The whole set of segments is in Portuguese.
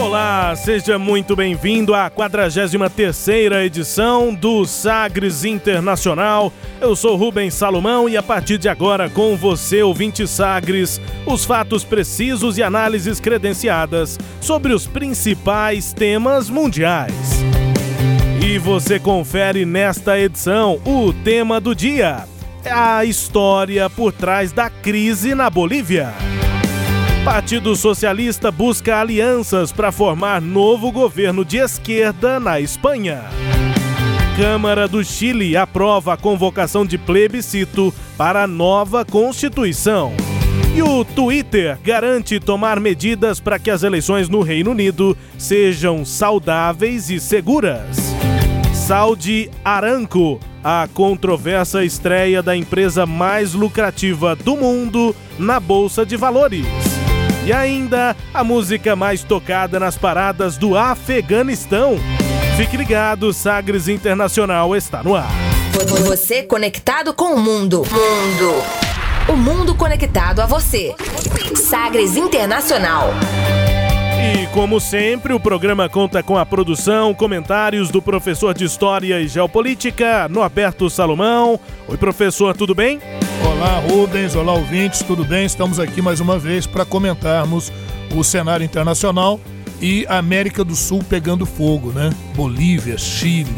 Olá, seja muito bem-vindo à 43ª edição do Sagres Internacional. Eu sou Rubens Salomão e a partir de agora com você, ouvinte Sagres, os fatos precisos e análises credenciadas sobre os principais temas mundiais. E você confere nesta edição o tema do dia: a história por trás da crise na Bolívia. Partido Socialista busca alianças para formar novo governo de esquerda na Espanha. Câmara do Chile aprova a convocação de plebiscito para a nova Constituição. E o Twitter garante tomar medidas para que as eleições no Reino Unido sejam saudáveis e seguras. Saudi Aramco, a controversa estreia da empresa mais lucrativa do mundo na Bolsa de Valores. E ainda a música mais tocada nas paradas do Afeganistão. Fique ligado, Sagres Internacional está no ar. Você conectado com o mundo. Mundo. O mundo conectado a você. Sagres Internacional. E como sempre, o programa conta com a produção, comentários do professor de História e Geopolítica, Norberto Salomão. Oi, professor, tudo bem? Olá, Rubens. Olá, ouvintes. Tudo bem? Estamos aqui mais uma vez para comentarmos o cenário internacional e a América do Sul pegando fogo, né? Bolívia, Chile,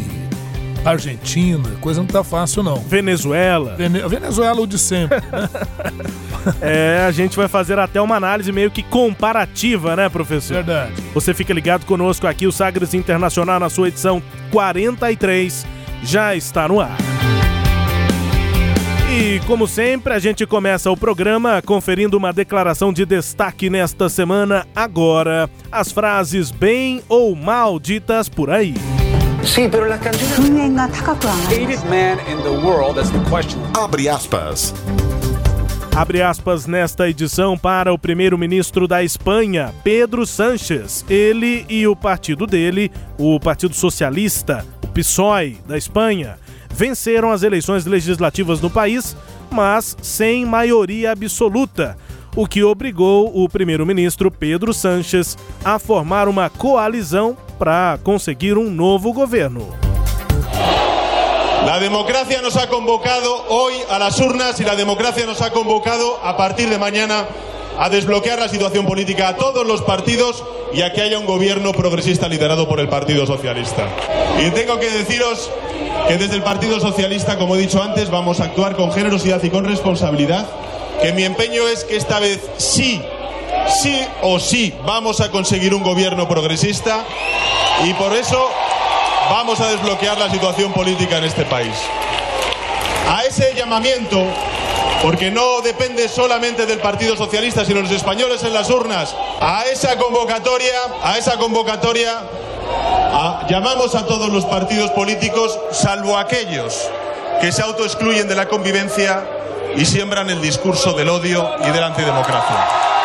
Argentina, coisa não tá fácil não. Venezuela. Vene Venezuela o de sempre. é, a gente vai fazer até uma análise meio que comparativa, né, professor? Verdade. Você fica ligado conosco aqui, o Sagres Internacional, na sua edição 43, já está no ar. E, como sempre, a gente começa o programa conferindo uma declaração de destaque nesta semana. Agora, as frases bem ou mal ditas por aí. Sí, pero las canciones. Hated man in the world, that's the question. Abre aspas. Abre aspas nesta edição para o primeiro-ministro da Espanha, Pedro Sánchez. Ele e o partido dele, o Partido Socialista, o PSOE da Espanha, venceram as eleições legislativas no país, mas sem maioria absoluta, o que obrigou o primeiro-ministro Pedro Sánchez a formar uma coalizão para conseguir um novo governo. La democracia nos ha convocado hoy a las urnas y la democracia nos ha convocado a partir de mañana a desbloquear la situación política a todos los partidos y a que haya un gobierno progresista liderado por el Partido Socialista. Y tengo que deciros que desde el Partido Socialista, como he dicho antes, vamos a actuar con generosidad y con responsabilidad, que mi empeño es que esta vez sí, sí o sí vamos a conseguir un gobierno progresista y por eso vamos a desbloquear la situación política en este país. A ese llamamiento, porque no depende solamente del Partido Socialista, sino los españoles en las urnas, a esa convocatoria, a esa convocatoria, llamamos a todos los partidos políticos, salvo aquellos que se autoexcluyen de la convivencia y siembran el discurso del odio y de la antidemocracia.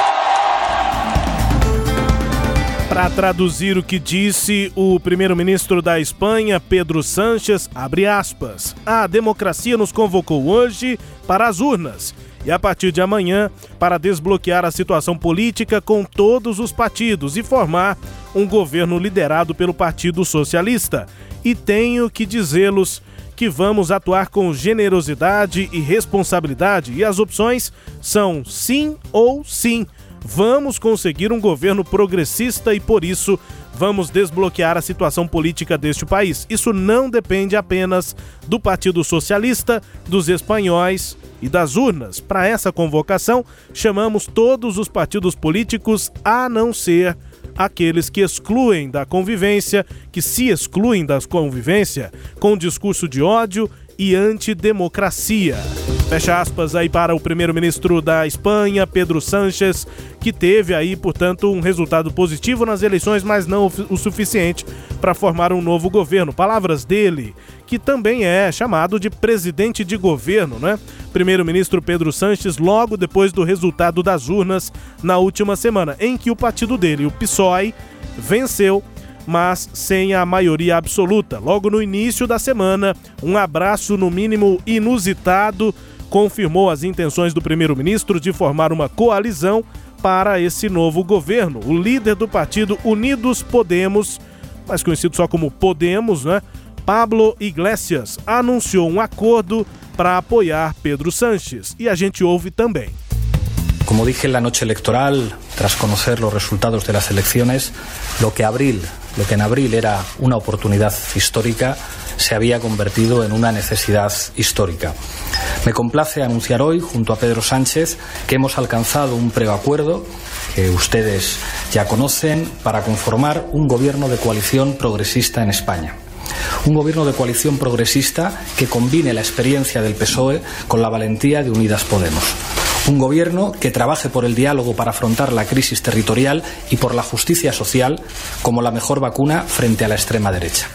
Para traduzir o que disse o primeiro-ministro da Espanha, Pedro Sánchez, abre aspas, a democracia nos convocou hoje para as urnas e a partir de amanhã para desbloquear a situação política com todos os partidos e formar um governo liderado pelo Partido Socialista. E tenho que dizê-los que vamos atuar com generosidade e responsabilidade e as opções são sim ou sim vamos conseguir um governo progressista e por isso vamos desbloquear a situação política deste país. Isso não depende apenas do Partido Socialista, dos espanhóis e das urnas. Para essa convocação, chamamos todos os partidos políticos a não ser aqueles que excluem da convivência, que se excluem da convivência com discurso de ódio e antidemocracia. Fecha aspas aí para o primeiro-ministro da Espanha, Pedro Sánchez, que teve aí, portanto, um resultado positivo nas eleições, mas não o suficiente para formar um novo governo. Palavras dele, que também é chamado de presidente de governo, né? Primeiro-ministro Pedro Sanches, logo depois do resultado das urnas na última semana, em que o partido dele, o PSOE, venceu mas sem a maioria absoluta. Logo no início da semana, um abraço no mínimo inusitado confirmou as intenções do primeiro-ministro de formar uma coalizão para esse novo governo. O líder do partido Unidos Podemos, mais conhecido só como Podemos, né? Pablo Iglesias, anunciou um acordo para apoyar Pedro Sánchez. E a gente ouve também. Como dije en la noche electoral, tras conocer los resultados de las elecciones, lo que abril, lo que en abril era una oportunidad histórica, se había convertido en una necesidad histórica. Me complace anunciar hoy, junto a Pedro Sánchez, que hemos alcanzado un preacuerdo que ustedes ya conocen para conformar un gobierno de coalición progresista en España. Un gobierno de coalición progresista que combine la experiencia del PSOE con la valentía de Unidas Podemos. Un gobierno que trabaje por el diálogo para afrontar la crisis territorial y por la justicia social como la mejor vacuna frente a la extrema derecha.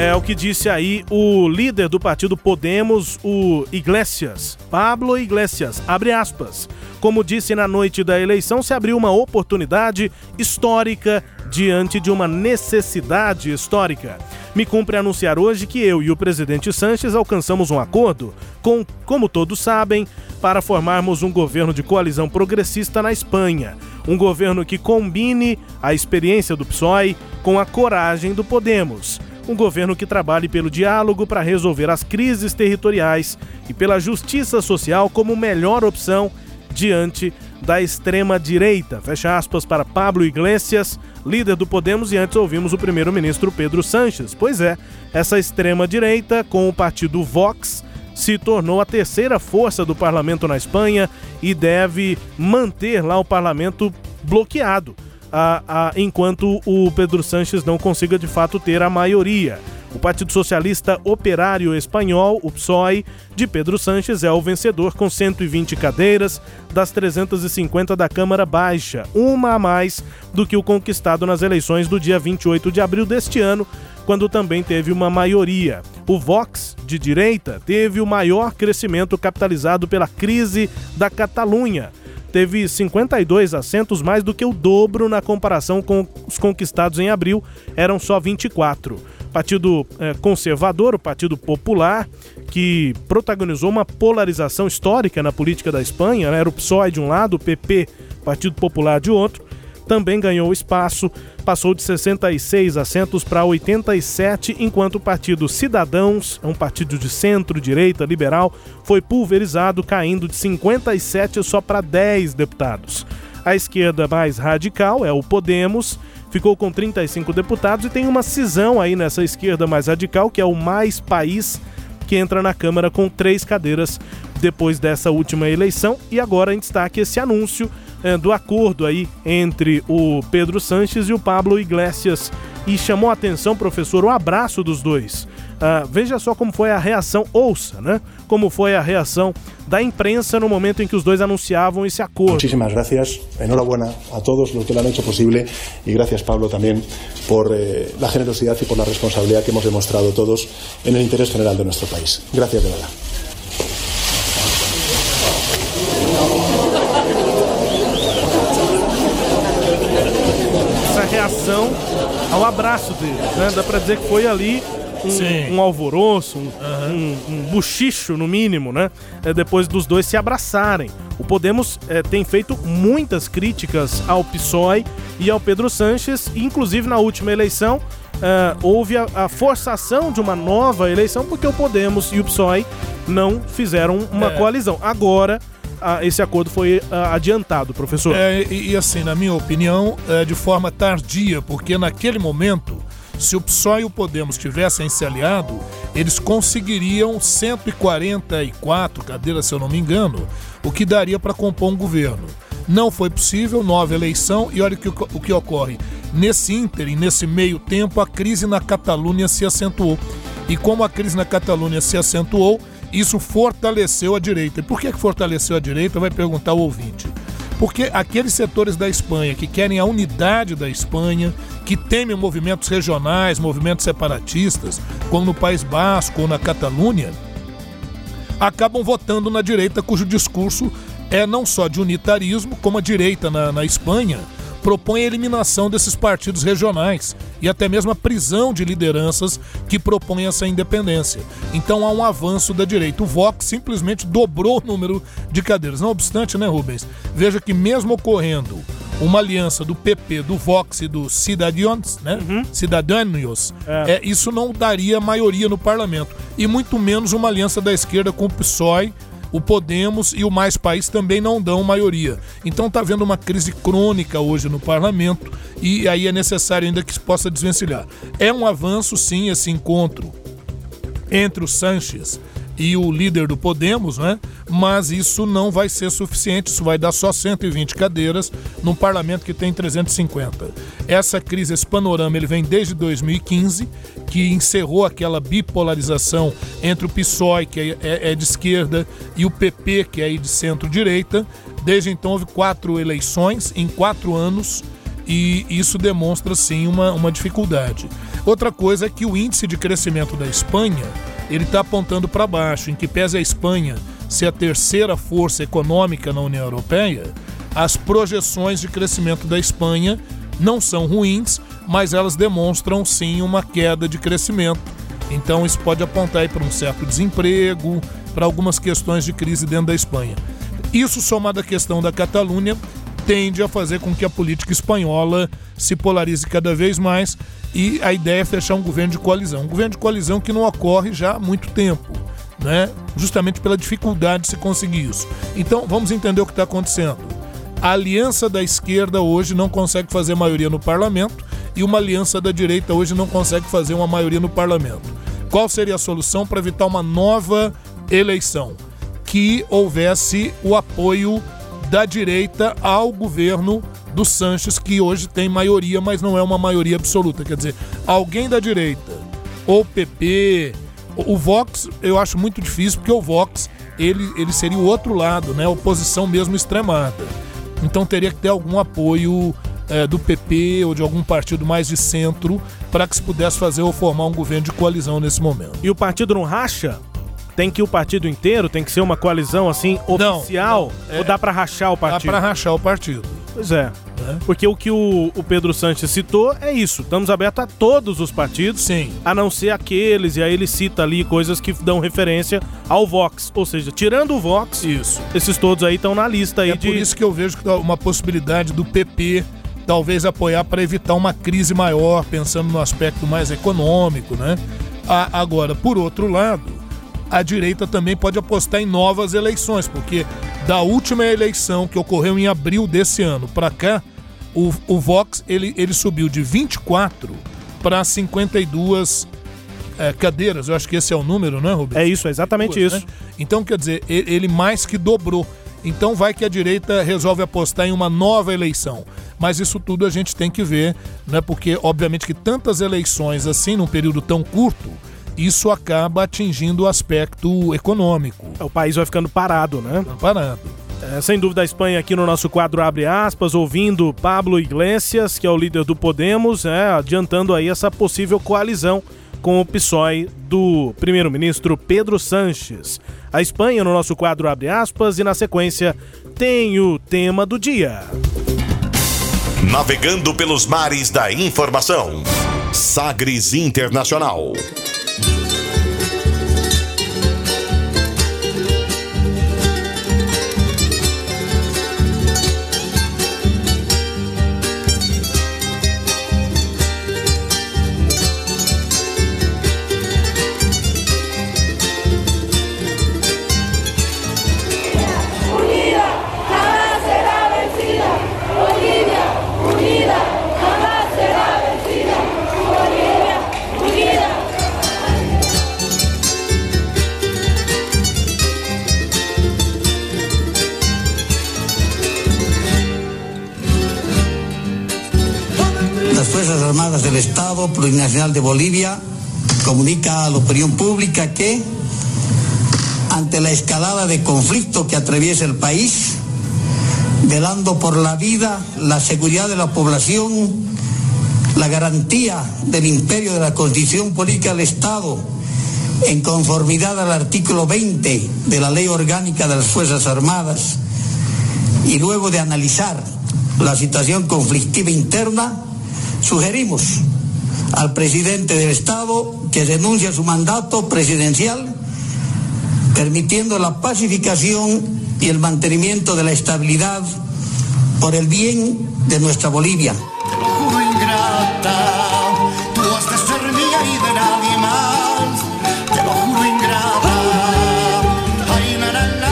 É o que disse aí o líder do partido Podemos, o Iglesias, Pablo Iglesias, abre aspas. Como disse na noite da eleição, se abriu uma oportunidade histórica diante de uma necessidade histórica. Me cumpre anunciar hoje que eu e o presidente Sanches alcançamos um acordo, com, como todos sabem, para formarmos um governo de coalizão progressista na Espanha. Um governo que combine a experiência do PSOE com a coragem do Podemos um governo que trabalhe pelo diálogo para resolver as crises territoriais e pela justiça social como melhor opção diante da extrema-direita. Fecha aspas para Pablo Iglesias, líder do Podemos, e antes ouvimos o primeiro-ministro Pedro Sanches. Pois é, essa extrema-direita, com o partido Vox, se tornou a terceira força do parlamento na Espanha e deve manter lá o parlamento bloqueado a, a, enquanto o Pedro Sanches não consiga de fato ter a maioria. O Partido Socialista Operário Espanhol, o PSOE, de Pedro Sanches é o vencedor com 120 cadeiras das 350 da Câmara Baixa, uma a mais do que o conquistado nas eleições do dia 28 de abril deste ano, quando também teve uma maioria. O Vox, de direita, teve o maior crescimento capitalizado pela crise da Catalunha, teve 52 assentos, mais do que o dobro na comparação com os conquistados em abril, eram só 24. Partido é, Conservador, o Partido Popular, que protagonizou uma polarização histórica na política da Espanha, né? era o PSOE de um lado, o PP, Partido Popular de outro, também ganhou espaço, passou de 66 assentos para 87, enquanto o Partido Cidadãos, é um partido de centro-direita liberal, foi pulverizado, caindo de 57 só para 10 deputados. A esquerda mais radical é o Podemos, ficou com 35 deputados e tem uma cisão aí nessa esquerda mais radical, que é o Mais País, que entra na Câmara com três cadeiras depois dessa última eleição. E agora em destaque esse anúncio é, do acordo aí entre o Pedro Sanches e o Pablo Iglesias. E chamou a atenção, professor, o abraço dos dois. Uh, veja só como foi a reação, ouça, né? Como foi a reação da imprensa no momento em que os dois anunciavam esse acordo. Muchísimas gracias, enhorabuena a todos los que lo han hecho posible y gracias Pablo también por eh, la generosidad y por la responsabilidad que hemos demostrado todos en el interés general de nuestro país. Gracias de verdad. reação ao abraço deles, né? Dá pra dizer que foi ali um, um alvoroço, um, uhum. um, um, buchicho, no mínimo, né? É, depois dos dois se abraçarem. O Podemos é, tem feito muitas críticas ao PSOE e ao Pedro Sanches, inclusive na última eleição. É, houve a, a, forçação de uma nova eleição porque o Podemos e o PSOE não fizeram uma é. coalizão. Agora esse acordo foi a, adiantado, professor. É, e, e, assim, na minha opinião, é de forma tardia, porque naquele momento, se o PSOE e o Podemos tivessem se aliado, eles conseguiriam 144 cadeiras, se eu não me engano, o que daria para compor um governo. Não foi possível, nova eleição, e olha o que, o que ocorre. Nesse ínterim, nesse meio tempo, a crise na Catalunha se acentuou. E como a crise na Catalunha se acentuou, isso fortaleceu a direita. E por que fortaleceu a direita? Vai perguntar o ouvinte. Porque aqueles setores da Espanha que querem a unidade da Espanha, que temem movimentos regionais, movimentos separatistas, como no País Basco ou na Catalunha, acabam votando na direita, cujo discurso é não só de unitarismo, como a direita na, na Espanha propõe a eliminação desses partidos regionais e até mesmo a prisão de lideranças que propõem essa independência. Então há um avanço da direita. O Vox simplesmente dobrou o número de cadeiras. Não obstante, né, Rubens? Veja que mesmo ocorrendo uma aliança do PP, do Vox e do Cidadãos, né? Uhum. Cidadãos, é. é. isso não daria maioria no parlamento. E muito menos uma aliança da esquerda com o PSOE o Podemos e o Mais País também não dão maioria. Então está havendo uma crise crônica hoje no parlamento e aí é necessário ainda que se possa desvencilhar. É um avanço, sim, esse encontro entre o Sanches e o líder do Podemos, né? Mas isso não vai ser suficiente, isso vai dar só 120 cadeiras num parlamento que tem 350. Essa crise, esse panorama, ele vem desde 2015, que encerrou aquela bipolarização entre o PSOE, que é, é, é de esquerda, e o PP, que é de centro-direita. Desde então houve quatro eleições em quatro anos e isso demonstra sim uma, uma dificuldade. Outra coisa é que o índice de crescimento da Espanha ele está apontando para baixo, em que pese a Espanha ser a terceira força econômica na União Europeia, as projeções de crescimento da Espanha não são ruins, mas elas demonstram sim uma queda de crescimento. Então isso pode apontar para um certo desemprego, para algumas questões de crise dentro da Espanha. Isso somado à questão da Catalunha tende a fazer com que a política espanhola se polarize cada vez mais e a ideia é fechar um governo de coalizão. Um governo de coalizão que não ocorre já há muito tempo, né? justamente pela dificuldade de se conseguir isso. Então vamos entender o que está acontecendo. A aliança da esquerda hoje não consegue fazer maioria no parlamento e uma aliança da direita hoje não consegue fazer uma maioria no parlamento. Qual seria a solução para evitar uma nova eleição? Que houvesse o apoio da direita ao governo do Sanches, que hoje tem maioria, mas não é uma maioria absoluta. Quer dizer, alguém da direita, ou PP, o Vox, eu acho muito difícil, porque o Vox ele, ele seria o outro lado, né? Oposição mesmo extremada. Então teria que ter algum apoio é, do PP ou de algum partido mais de centro para que se pudesse fazer ou formar um governo de coalizão nesse momento. E o partido não racha? Tem que ir o partido inteiro? Tem que ser uma coalizão assim oficial? Não, não. É, ou dá para rachar o partido? Dá para rachar o partido. Pois é. é. Porque o que o, o, Pedro Sanches citou é isso. Estamos abertos a todos os partidos. Sim. A não ser aqueles, e aí ele cita ali coisas que dão referência ao Vox. Ou seja, tirando o Vox, isso. esses todos aí estão na lista aí é de. por isso que eu vejo uma possibilidade do PP talvez apoiar para evitar uma crise maior, pensando no aspecto mais econômico, né? agora, por outro lado, a direita também pode apostar em novas eleições, porque da última eleição que ocorreu em abril desse ano para cá, o, o Vox ele, ele subiu de 24 para 52 é, cadeiras. Eu acho que esse é o número, não é, Rubens? É isso, é exatamente Duas, isso. Né? Então, quer dizer, ele mais que dobrou. Então vai que a direita resolve apostar em uma nova eleição. Mas isso tudo a gente tem que ver, né? Porque, obviamente, que tantas eleições assim, num período tão curto, isso acaba atingindo o aspecto econômico. É, o país vai ficando parado, né? Parado. É, sem dúvida, a Espanha aqui no nosso quadro abre aspas, ouvindo Pablo Iglesias, que é o líder do Podemos, é, adiantando aí essa possível coalizão com o PSOE do primeiro-ministro Pedro Sanches. A Espanha no nosso quadro abre aspas e na sequência tem o tema do dia. Navegando pelos mares da informação. Sagres Internacional. Armadas del Estado Plurinacional de Bolivia comunica a la opinión pública que ante la escalada de conflicto que atraviesa el país, velando por la vida, la seguridad de la población, la garantía del imperio de la Constitución Política del Estado, en conformidad al artículo 20 de la Ley Orgánica de las Fuerzas Armadas, y luego de analizar la situación conflictiva interna, sugerimos al presidente del Estado que renuncie a su mandato presidencial, permitiendo la pacificación y el mantenimiento de la estabilidad por el bien de nuestra Bolivia.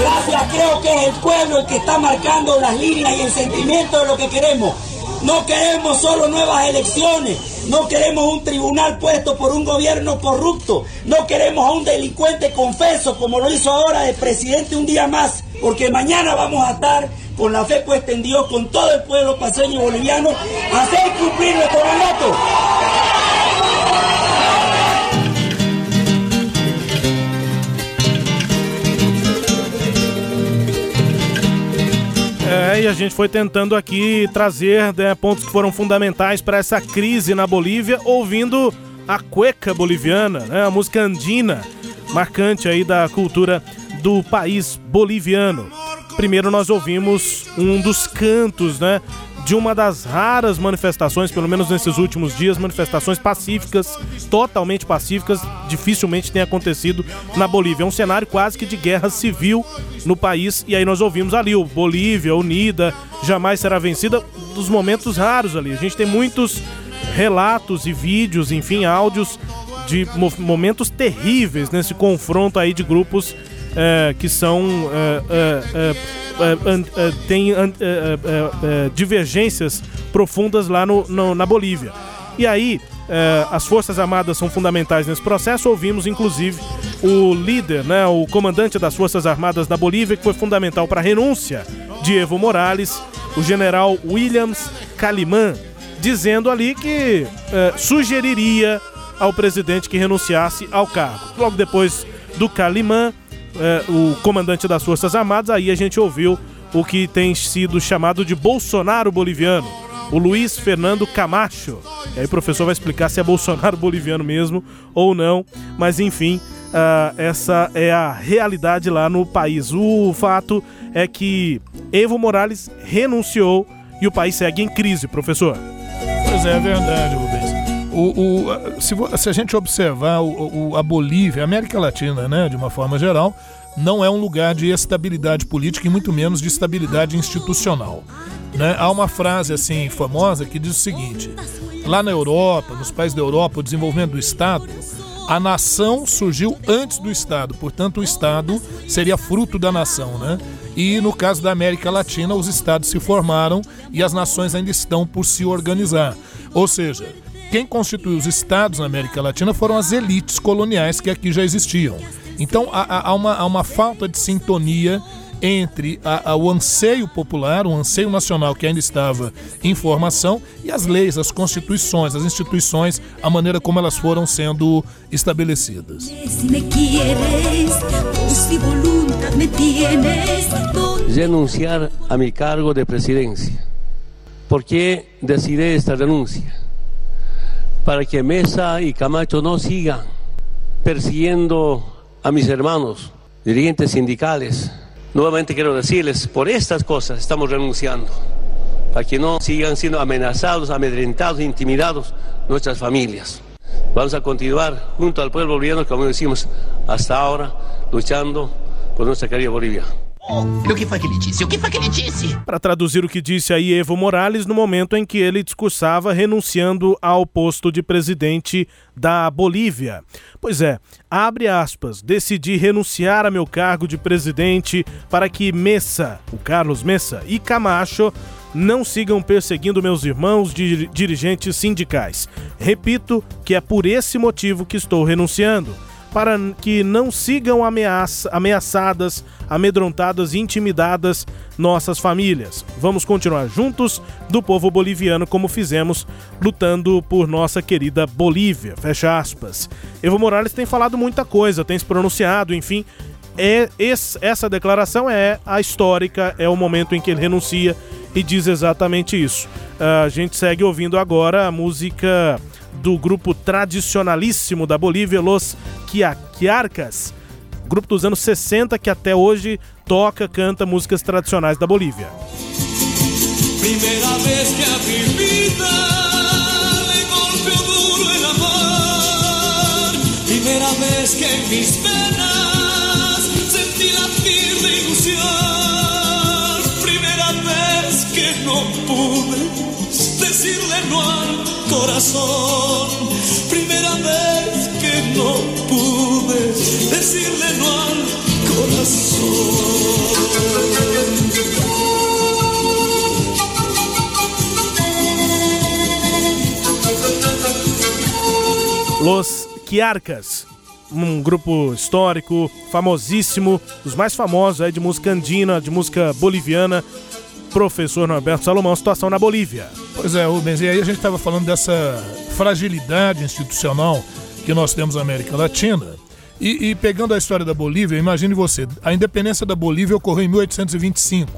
Gracias, creo que es el pueblo el que está marcando las líneas y el sentimiento de lo que queremos. No queremos solo nuevas elecciones, no queremos un tribunal puesto por un gobierno corrupto, no queremos a un delincuente confeso como lo hizo ahora el presidente un día más, porque mañana vamos a estar con la fe puesta en Dios, con todo el pueblo paseño y boliviano, a hacer cumplir nuestro mandato. É, e a gente foi tentando aqui trazer né, pontos que foram fundamentais para essa crise na Bolívia, ouvindo a cueca boliviana, né, a música andina, marcante aí da cultura do país boliviano. Primeiro nós ouvimos um dos cantos, né, de uma das raras manifestações, pelo menos nesses últimos dias, manifestações pacíficas, totalmente pacíficas, dificilmente tem acontecido na Bolívia. É um cenário quase que de guerra civil no país. E aí nós ouvimos ali o Bolívia unida, jamais será vencida, dos momentos raros ali. A gente tem muitos relatos e vídeos, enfim, áudios de momentos terríveis nesse confronto aí de grupos é, que são é, é, tem divergências profundas lá no, no, na Bolívia. E aí, as Forças Armadas são fundamentais nesse processo. Ouvimos, inclusive, o líder, né, o comandante das Forças Armadas da Bolívia, que foi fundamental para a renúncia de Evo Morales, o general Williams Calimán, dizendo ali que sugeriria ao presidente que renunciasse ao cargo. Logo depois do Calimán, é, o comandante das Forças Armadas, aí a gente ouviu o que tem sido chamado de Bolsonaro boliviano, o Luiz Fernando Camacho. E aí o professor vai explicar se é Bolsonaro boliviano mesmo ou não, mas enfim, uh, essa é a realidade lá no país. O fato é que Evo Morales renunciou e o país segue em crise, professor. Pois é, é verdade, Rubens. O, o, se, se, a gente observar o, a Bolívia, a América Latina, né, de uma forma geral, não é um lugar de estabilidade política e muito menos de estabilidade institucional. Né? Há uma frase assim famosa que diz o seguinte: lá na Europa, nos países da Europa, o desenvolvimento do Estado, a nação surgiu antes do Estado, portanto, o Estado seria fruto da nação, né? E no caso da América Latina, os estados se formaram e as nações ainda estão por se organizar. Ou seja, quem constituiu os estados na América Latina foram as elites coloniais que aqui já existiam. Então há, há, uma, há uma falta de sintonia entre a, a, o anseio popular, o anseio nacional que ainda estava em formação, e as leis, as constituições, as instituições, a maneira como elas foram sendo estabelecidas. Renunciar a mi cargo de presidência. ¿Por que decidi esta renuncia? Para que Mesa y Camacho no sigan persiguiendo a mis hermanos, dirigentes sindicales. Nuevamente quiero decirles, por estas cosas estamos renunciando, para que no sigan siendo amenazados, amedrentados, intimidados nuestras familias. Vamos a continuar junto al pueblo boliviano, como decimos hasta ahora, luchando por nuestra querida Bolivia. O que foi que ele disse? O que foi que ele disse? Para traduzir o que disse aí Evo Morales no momento em que ele discursava renunciando ao posto de presidente da Bolívia. Pois é, abre aspas, decidi renunciar a meu cargo de presidente para que Messa, o Carlos Messa e Camacho não sigam perseguindo meus irmãos dirigentes sindicais. Repito que é por esse motivo que estou renunciando para que não sigam ameaça, ameaçadas, amedrontadas e intimidadas nossas famílias. Vamos continuar juntos do povo boliviano como fizemos lutando por nossa querida Bolívia. Fecha aspas. Evo Morales tem falado muita coisa, tem se pronunciado, enfim. É, esse, essa declaração é a histórica, é o momento em que ele renuncia e diz exatamente isso. Uh, a gente segue ouvindo agora a música do grupo tradicionalíssimo da Bolívia, Los Quiarcas, grupo dos anos 60 que até hoje toca, canta músicas tradicionais da Bolívia. Primeira vez que a vida me golpeou duro el amor, primeira vez que en mis penas sentí latir de ilusión, primeira vez que no pude decirle no al corazón. Primera vez que no pude decirle no al corazón. Los Quiarcas, um grupo histórico famosíssimo, dos mais famosos é de música andina, de música boliviana, professor Norberto Salomão, situação na Bolívia. Pois é, Rubens, e aí a gente estava falando dessa fragilidade institucional que nós temos na América Latina. E, e, pegando a história da Bolívia, imagine você, a independência da Bolívia ocorreu em 1825.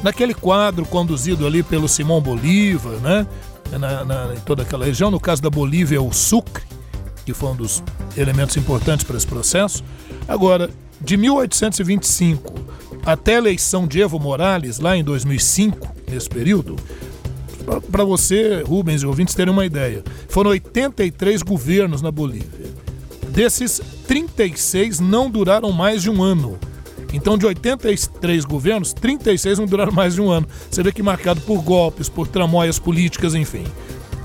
Naquele quadro conduzido ali pelo Simão Bolívar, né? Na, na, em toda aquela região, no caso da Bolívia, o Sucre, que foi um dos elementos importantes para esse processo. Agora, de 1825 até a eleição de Evo Morales, lá em 2005, nesse período, para você, Rubens e ouvintes, terem uma ideia, foram 83 governos na Bolívia. Desses, 36 não duraram mais de um ano. Então, de 83 governos, 36 não duraram mais de um ano. Você vê que marcado por golpes, por tramóias políticas, enfim.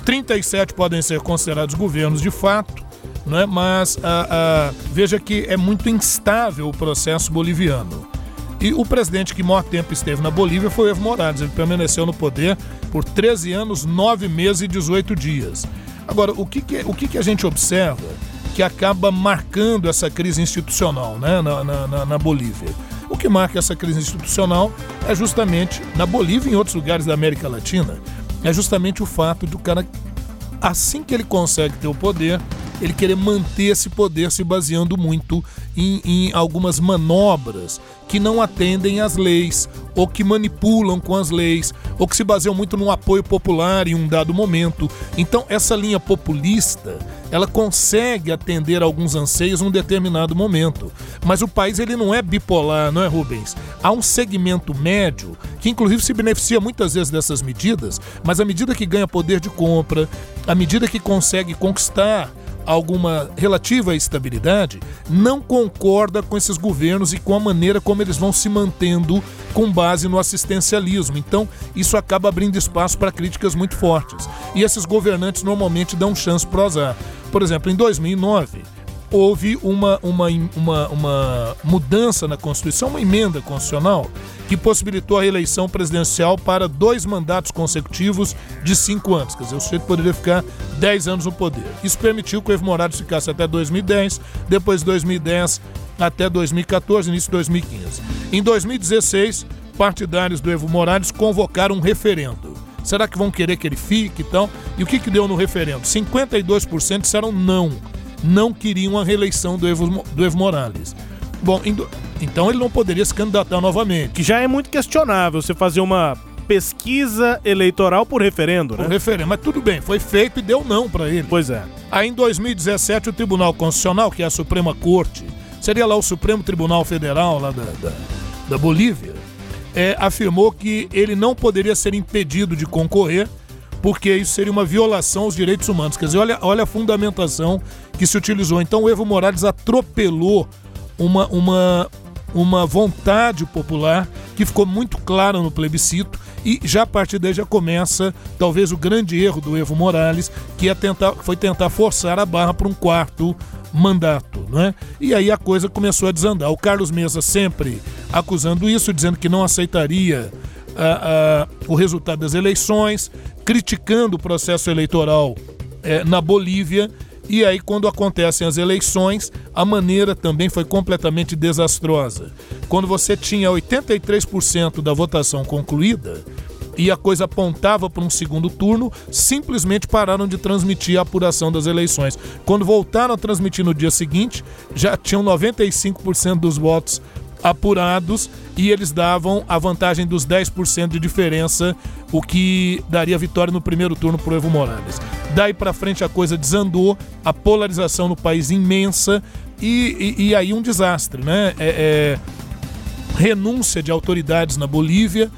37 podem ser considerados governos de fato, né? mas ah, ah, veja que é muito instável o processo boliviano. E o presidente que maior tempo esteve na Bolívia foi Evo Morales. Ele permaneceu no poder por 13 anos, 9 meses e 18 dias. Agora, o que, que o que, que a gente observa que acaba marcando essa crise institucional né, na, na, na Bolívia? O que marca essa crise institucional é justamente, na Bolívia e em outros lugares da América Latina, é justamente o fato do cara, assim que ele consegue ter o poder, ele querer manter esse poder se baseando muito em, em algumas manobras que não atendem às leis, ou que manipulam com as leis, ou que se baseiam muito no apoio popular em um dado momento. Então, essa linha populista, ela consegue atender alguns anseios em um determinado momento. Mas o país ele não é bipolar, não é, Rubens? Há um segmento médio que inclusive se beneficia muitas vezes dessas medidas, mas à medida que ganha poder de compra, à medida que consegue conquistar alguma relativa estabilidade, não concorda com esses governos e com a maneira como eles vão se mantendo com base no assistencialismo. Então, isso acaba abrindo espaço para críticas muito fortes. E esses governantes normalmente dão chance para azar. Por exemplo, em 2009, houve uma, uma, uma, uma mudança na Constituição, uma emenda constitucional, que possibilitou a reeleição presidencial para dois mandatos consecutivos de cinco anos. Quer dizer, o sujeito poderia ficar dez anos no poder. Isso permitiu que o Evo Morales ficasse até 2010, depois de 2010 até 2014, início de 2015. Em 2016, partidários do Evo Morales convocaram um referendo. Será que vão querer que ele fique então? E o que, que deu no referendo? 52% disseram não não queriam a reeleição do Evo, do Evo Morales. Bom, então ele não poderia se candidatar novamente. Que já é muito questionável você fazer uma pesquisa eleitoral por referendo, né? Por referendo, mas tudo bem, foi feito e deu não para ele. Pois é. Aí em 2017 o Tribunal Constitucional, que é a Suprema Corte, seria lá o Supremo Tribunal Federal lá da, da, da Bolívia, é, afirmou que ele não poderia ser impedido de concorrer porque isso seria uma violação aos direitos humanos. Quer dizer, olha, olha a fundamentação que se utilizou. Então o Evo Morales atropelou uma, uma, uma vontade popular que ficou muito clara no plebiscito e já a partir daí já começa talvez o grande erro do Evo Morales, que é tentar, foi tentar forçar a barra para um quarto mandato, né? E aí a coisa começou a desandar. O Carlos Mesa sempre acusando isso, dizendo que não aceitaria uh, uh, o resultado das eleições, criticando o processo eleitoral uh, na Bolívia E aí, quando acontecem as eleições, a maneira também foi completamente desastrosa. Quando você tinha 83% da votação concluída e a coisa apontava para um segundo turno, simplesmente pararam de transmitir a apuração das eleições. Quando voltaram a transmitir no dia seguinte, já tinham 95% dos votos apurados e eles davam a vantagem dos 10% de diferença, o que daria vitória no primeiro turno para o Evo Morales. Daí para frente a coisa desandou, a polarização no país imensa e, e, e aí um desastre, né? É, é, renúncia de autoridades na Bolívia,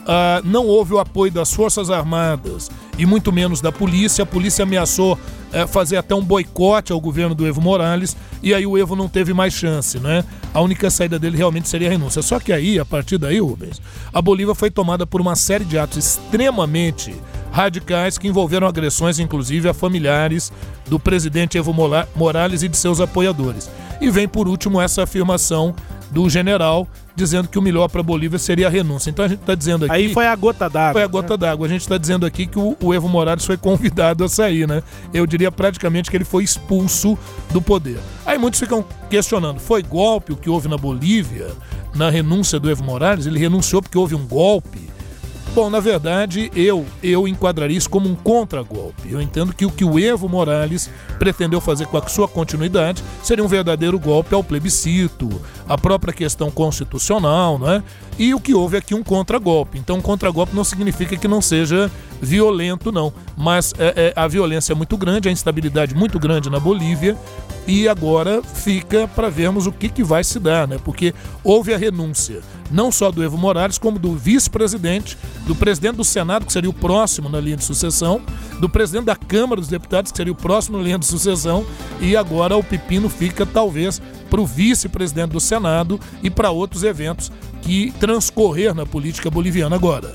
Uh, não houve o apoio das Forças Armadas e muito menos da polícia. A polícia ameaçou uh, fazer até um boicote ao governo do Evo Morales e aí o Evo não teve mais chance, né? A única saída dele realmente seria a renúncia. Só que aí, a partir daí, Rubens, a Bolívia foi tomada por uma série de atos extremamente radicais que envolveram agressões, inclusive, a familiares do presidente Evo Morales e de seus apoiadores. E vem, por último, essa afirmação do general dizendo que o melhor para a Bolívia seria a renúncia. Então a gente está dizendo aqui. Aí foi a gota d'água. Foi a gota né? d'água. A gente está dizendo aqui que o, o, Evo Morales foi convidado a sair, né? Eu diria praticamente que ele foi expulso do poder. Aí muitos ficam questionando: foi golpe o que houve na Bolívia, na renúncia do Evo Morales? Ele renunciou porque houve um golpe? Bom, na verdade, eu eu enquadraria isso como um contragolpe. Eu entendo que o que o Evo Morales pretendeu fazer com a sua continuidade seria um verdadeiro golpe ao plebiscito, à própria questão constitucional, né? E o que houve aqui um contragolpe. Então, um contragolpe não significa que não seja violento, não. Mas é, é, a violência é muito grande, a instabilidade muito grande na Bolívia e agora fica para vermos o que, que vai se dar, né? Porque houve a renúncia não só do Evo Morales, como do vice-presidente, do presidente do Senado, que seria o próximo na linha de sucessão, do presidente da Câmara dos Deputados, que seria o próximo na linha de sucessão, e agora o pepino fica talvez para o vice-presidente do Senado e para outros eventos que transcorrer na política boliviana agora.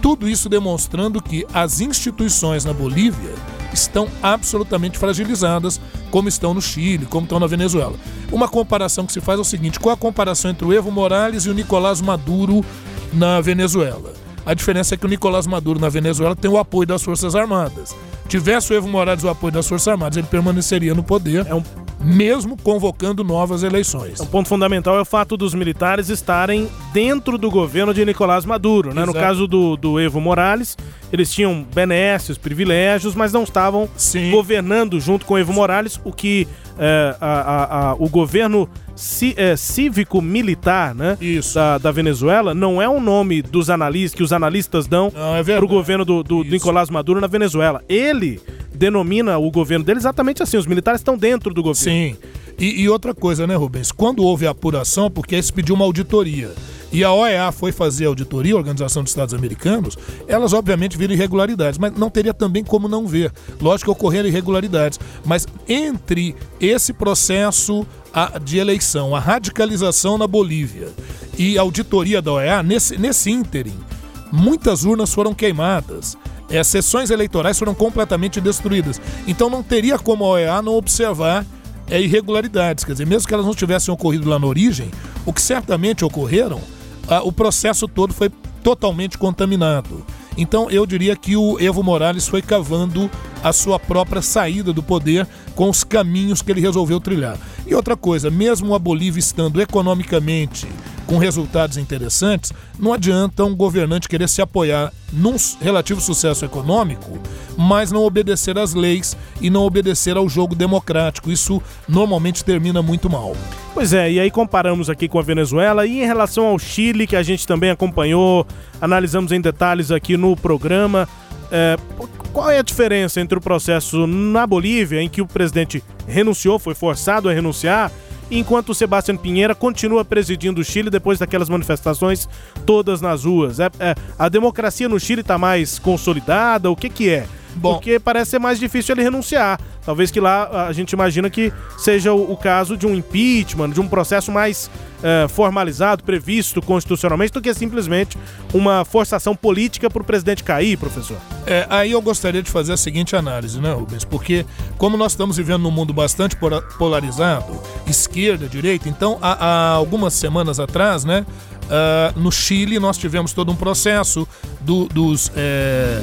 Tudo isso demonstrando que as instituições na Bolívia estão absolutamente fragilizadas, como estão no Chile, como estão na Venezuela. Uma comparação que se faz é o seguinte: qual a comparação entre o Evo Morales e o Nicolás Maduro na Venezuela? A diferença é que o Nicolás Maduro na Venezuela tem o apoio das Forças Armadas. Tivesse o Evo Morales o apoio das Forças Armadas, ele permaneceria no poder. É um mesmo convocando novas eleições. O ponto fundamental é o fato dos militares estarem dentro do governo de Nicolás Maduro. Né? No caso do, do Evo Morales, eles tinham benesses, privilégios, mas não estavam Sim. governando junto com Evo Morales, o que é, a, a, a, o governo é, cívico-militar né, da, da, Venezuela não é o um nome dos analistas que os analistas dão é para o governo do, do Nicolás Maduro na Venezuela. Ele denomina o governo dele exatamente assim: os militares estão dentro do governo. Sim. E, e outra coisa, né, Rubens? Quando houve a apuração, porque aí se pediu uma auditoria e a OEA foi fazer a auditoria, a Organização dos Estados Americanos, elas obviamente viram irregularidades, mas não teria também como não ver. Lógico que ocorreram irregularidades, mas entre esse processo de eleição, a radicalização na Bolívia e a auditoria da OEA, nesse, nesse ínterim, muitas urnas foram queimadas. É, sessões eleitorais foram completamente destruídas. Então não teria como a OEA não observar é, irregularidades. Quer dizer, mesmo que elas não tivessem ocorrido lá na origem, o que certamente ocorreram, ah, o processo todo foi totalmente contaminado. Então eu diria que o Evo Morales foi cavando a sua própria saída do poder com os caminhos que ele resolveu trilhar. E outra coisa, mesmo a Bolívia estando economicamente com resultados interessantes, não adianta um governante querer se apoiar num relativo sucesso econômico, mas não obedecer às leis e não obedecer ao jogo democrático. Isso normalmente termina muito mal. Pois é, e aí comparamos aqui com a Venezuela e em relação ao Chile, que a gente também acompanhou, analisamos em detalhes aqui no programa. É, qual é a diferença entre o processo na Bolívia, em que o presidente renunciou, foi forçado a renunciar, enquanto o Sebastião Pinheira continua presidindo o Chile depois daquelas manifestações todas nas ruas. É, é a democracia no Chile está mais consolidada? O que, que é? Bom, Porque parece ser mais difícil ele renunciar. Talvez que lá a gente imagina que seja o, o caso de um impeachment, de um processo mais é, formalizado, previsto constitucionalmente, do que simplesmente uma forçação política para o presidente cair, professor. É, aí eu gostaria de fazer a seguinte análise, né, Rubens? Porque como nós estamos vivendo num mundo bastante polarizado, esquerda, direita, então há, há algumas semanas atrás, né, uh, no Chile nós tivemos todo um processo do, dos é,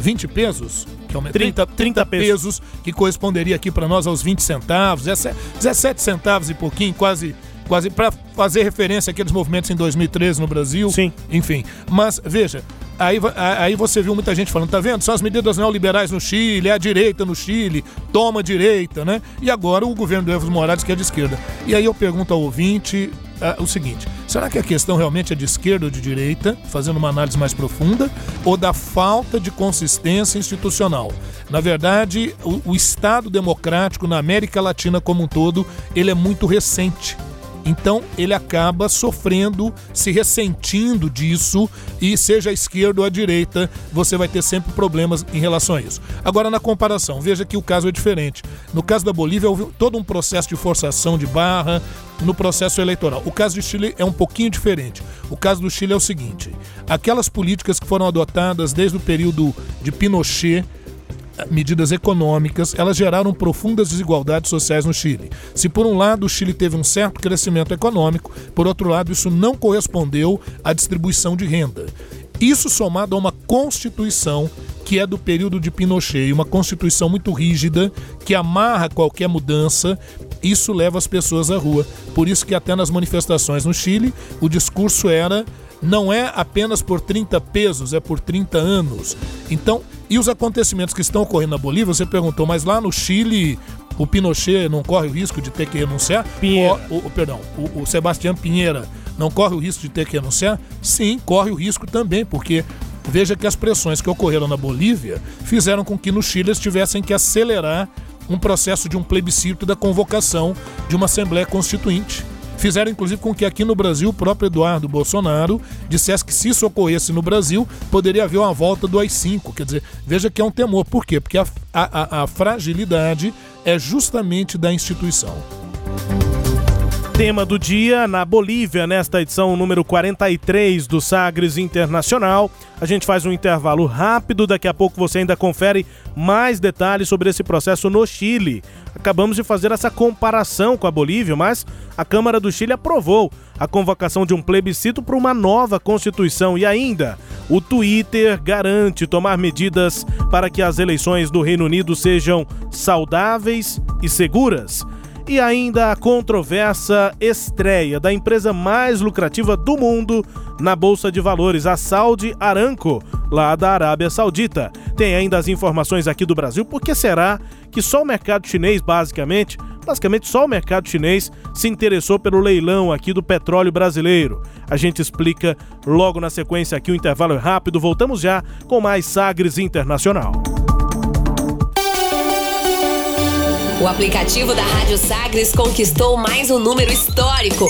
20 pesos? Que aumenta, 30, 30, 30 pesos, que corresponderia aqui para nós aos 20 centavos, 17 centavos e pouquinho, quase quase para fazer referência àqueles movimentos em 2013 no Brasil. Sim. Enfim, mas veja, aí, aí você viu muita gente falando, tá vendo? São as medidas neoliberais no Chile, é a direita no Chile, toma direita, né? E agora o governo do Evo Morales que é de esquerda. E aí eu pergunto ao ouvinte uh, o seguinte: será que a questão realmente é de esquerda ou de direita, fazendo uma análise mais profunda, ou da falta de consistência institucional? Na verdade, o, o Estado democrático na América Latina como um todo, ele é muito recente. Então ele acaba sofrendo, se ressentindo disso e seja a esquerda ou a direita, você vai ter sempre problemas em relação a isso. Agora na comparação, veja que o caso é diferente. No caso da Bolívia houve todo um processo de forçação de barra no processo eleitoral. O caso do Chile é um pouquinho diferente. O caso do Chile é o seguinte: aquelas políticas que foram adotadas desde o período de Pinochet medidas econômicas, elas geraram profundas desigualdades sociais no Chile. Se por um lado o Chile teve um certo crescimento econômico, por outro lado isso não correspondeu à distribuição de renda. Isso somado a uma constituição que é do período de Pinochet, uma constituição muito rígida que amarra qualquer mudança, isso leva as pessoas à rua. Por isso que até nas manifestações no Chile, o discurso era não é apenas por 30 pesos, é por 30 anos. Então, e os acontecimentos que estão ocorrendo na Bolívia, você perguntou, mas lá no Chile o Pinochet não corre o risco de ter que renunciar? Pinheira. O, o, perdão, o, o Sebastião Pinheira não corre o risco de ter que renunciar? Sim, corre o risco também, porque veja que as pressões que ocorreram na Bolívia fizeram com que no Chile eles tivessem que acelerar um processo de um plebiscito da convocação de uma Assembleia Constituinte fizeram inclusive com que aqui no Brasil o próprio Eduardo Bolsonaro dissesse que se isso ocorresse no Brasil, poderia haver uma volta do AI-5. Quer dizer, veja que é um temor. Por quê? Porque a, a, a fragilidade é justamente da instituição tema do dia na Bolívia, nesta edição número 43 do Sagres Internacional. A gente faz um intervalo rápido, daqui a pouco você ainda confere mais detalhes sobre esse processo no Chile. Acabamos de fazer essa comparação com a Bolívia, mas a Câmara do Chile aprovou a convocação de um plebiscito para uma nova Constituição e ainda o Twitter garante tomar medidas para que as eleições do Reino Unido sejam saudáveis e seguras e ainda a controversa estreia da empresa mais lucrativa do mundo na Bolsa de Valores, a Saudi Aramco, lá da Arábia Saudita. Tem ainda as informações aqui do Brasil, porque será que só o mercado chinês, basicamente, basicamente só o mercado chinês se interessou pelo leilão aqui do petróleo brasileiro. A gente explica logo na sequência aqui o intervalo é rápido. Voltamos já com mais Sagres Internacional. O aplicativo da Rádio Sagres conquistou mais um número histórico.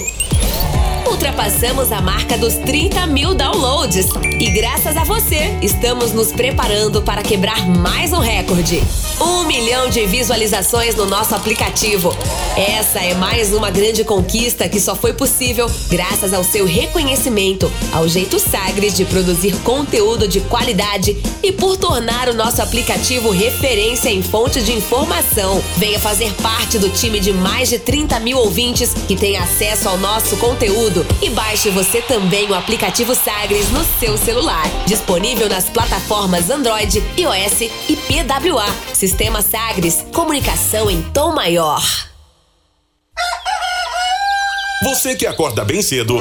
Ultrapassamos a marca dos 30 mil downloads. E graças a você, estamos nos preparando para quebrar mais um recorde. Um milhão de visualizações no nosso aplicativo. Essa é mais uma grande conquista que só foi possível graças ao seu reconhecimento, ao jeito Sagres de produzir conteúdo de qualidade e por tornar o nosso aplicativo referência em fonte de informação. Venha fazer parte do time de mais de 30 mil ouvintes que tem acesso ao nosso conteúdo e baixe você também o aplicativo Sagres no seu celular. Disponível nas plataformas Android, iOS e PWA. Sistema Sagres, comunicação em tom maior. Você que acorda bem cedo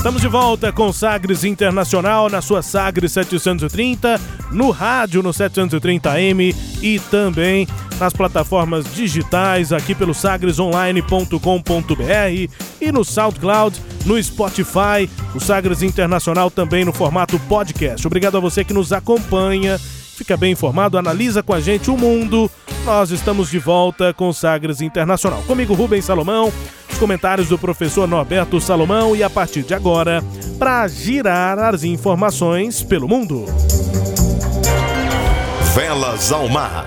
Estamos de volta com Sagres Internacional na sua Sagres 730, no rádio no 730M e também nas plataformas digitais, aqui pelo sagresonline.com.br e no SoundCloud, no Spotify, o Sagres Internacional também no formato podcast. Obrigado a você que nos acompanha, fica bem informado, analisa com a gente o mundo. Nós estamos de volta com Sagres Internacional. Comigo, Rubens Salomão, comentários do professor Norberto Salomão e a partir de agora, para girar as informações pelo mundo. Velas ao mar.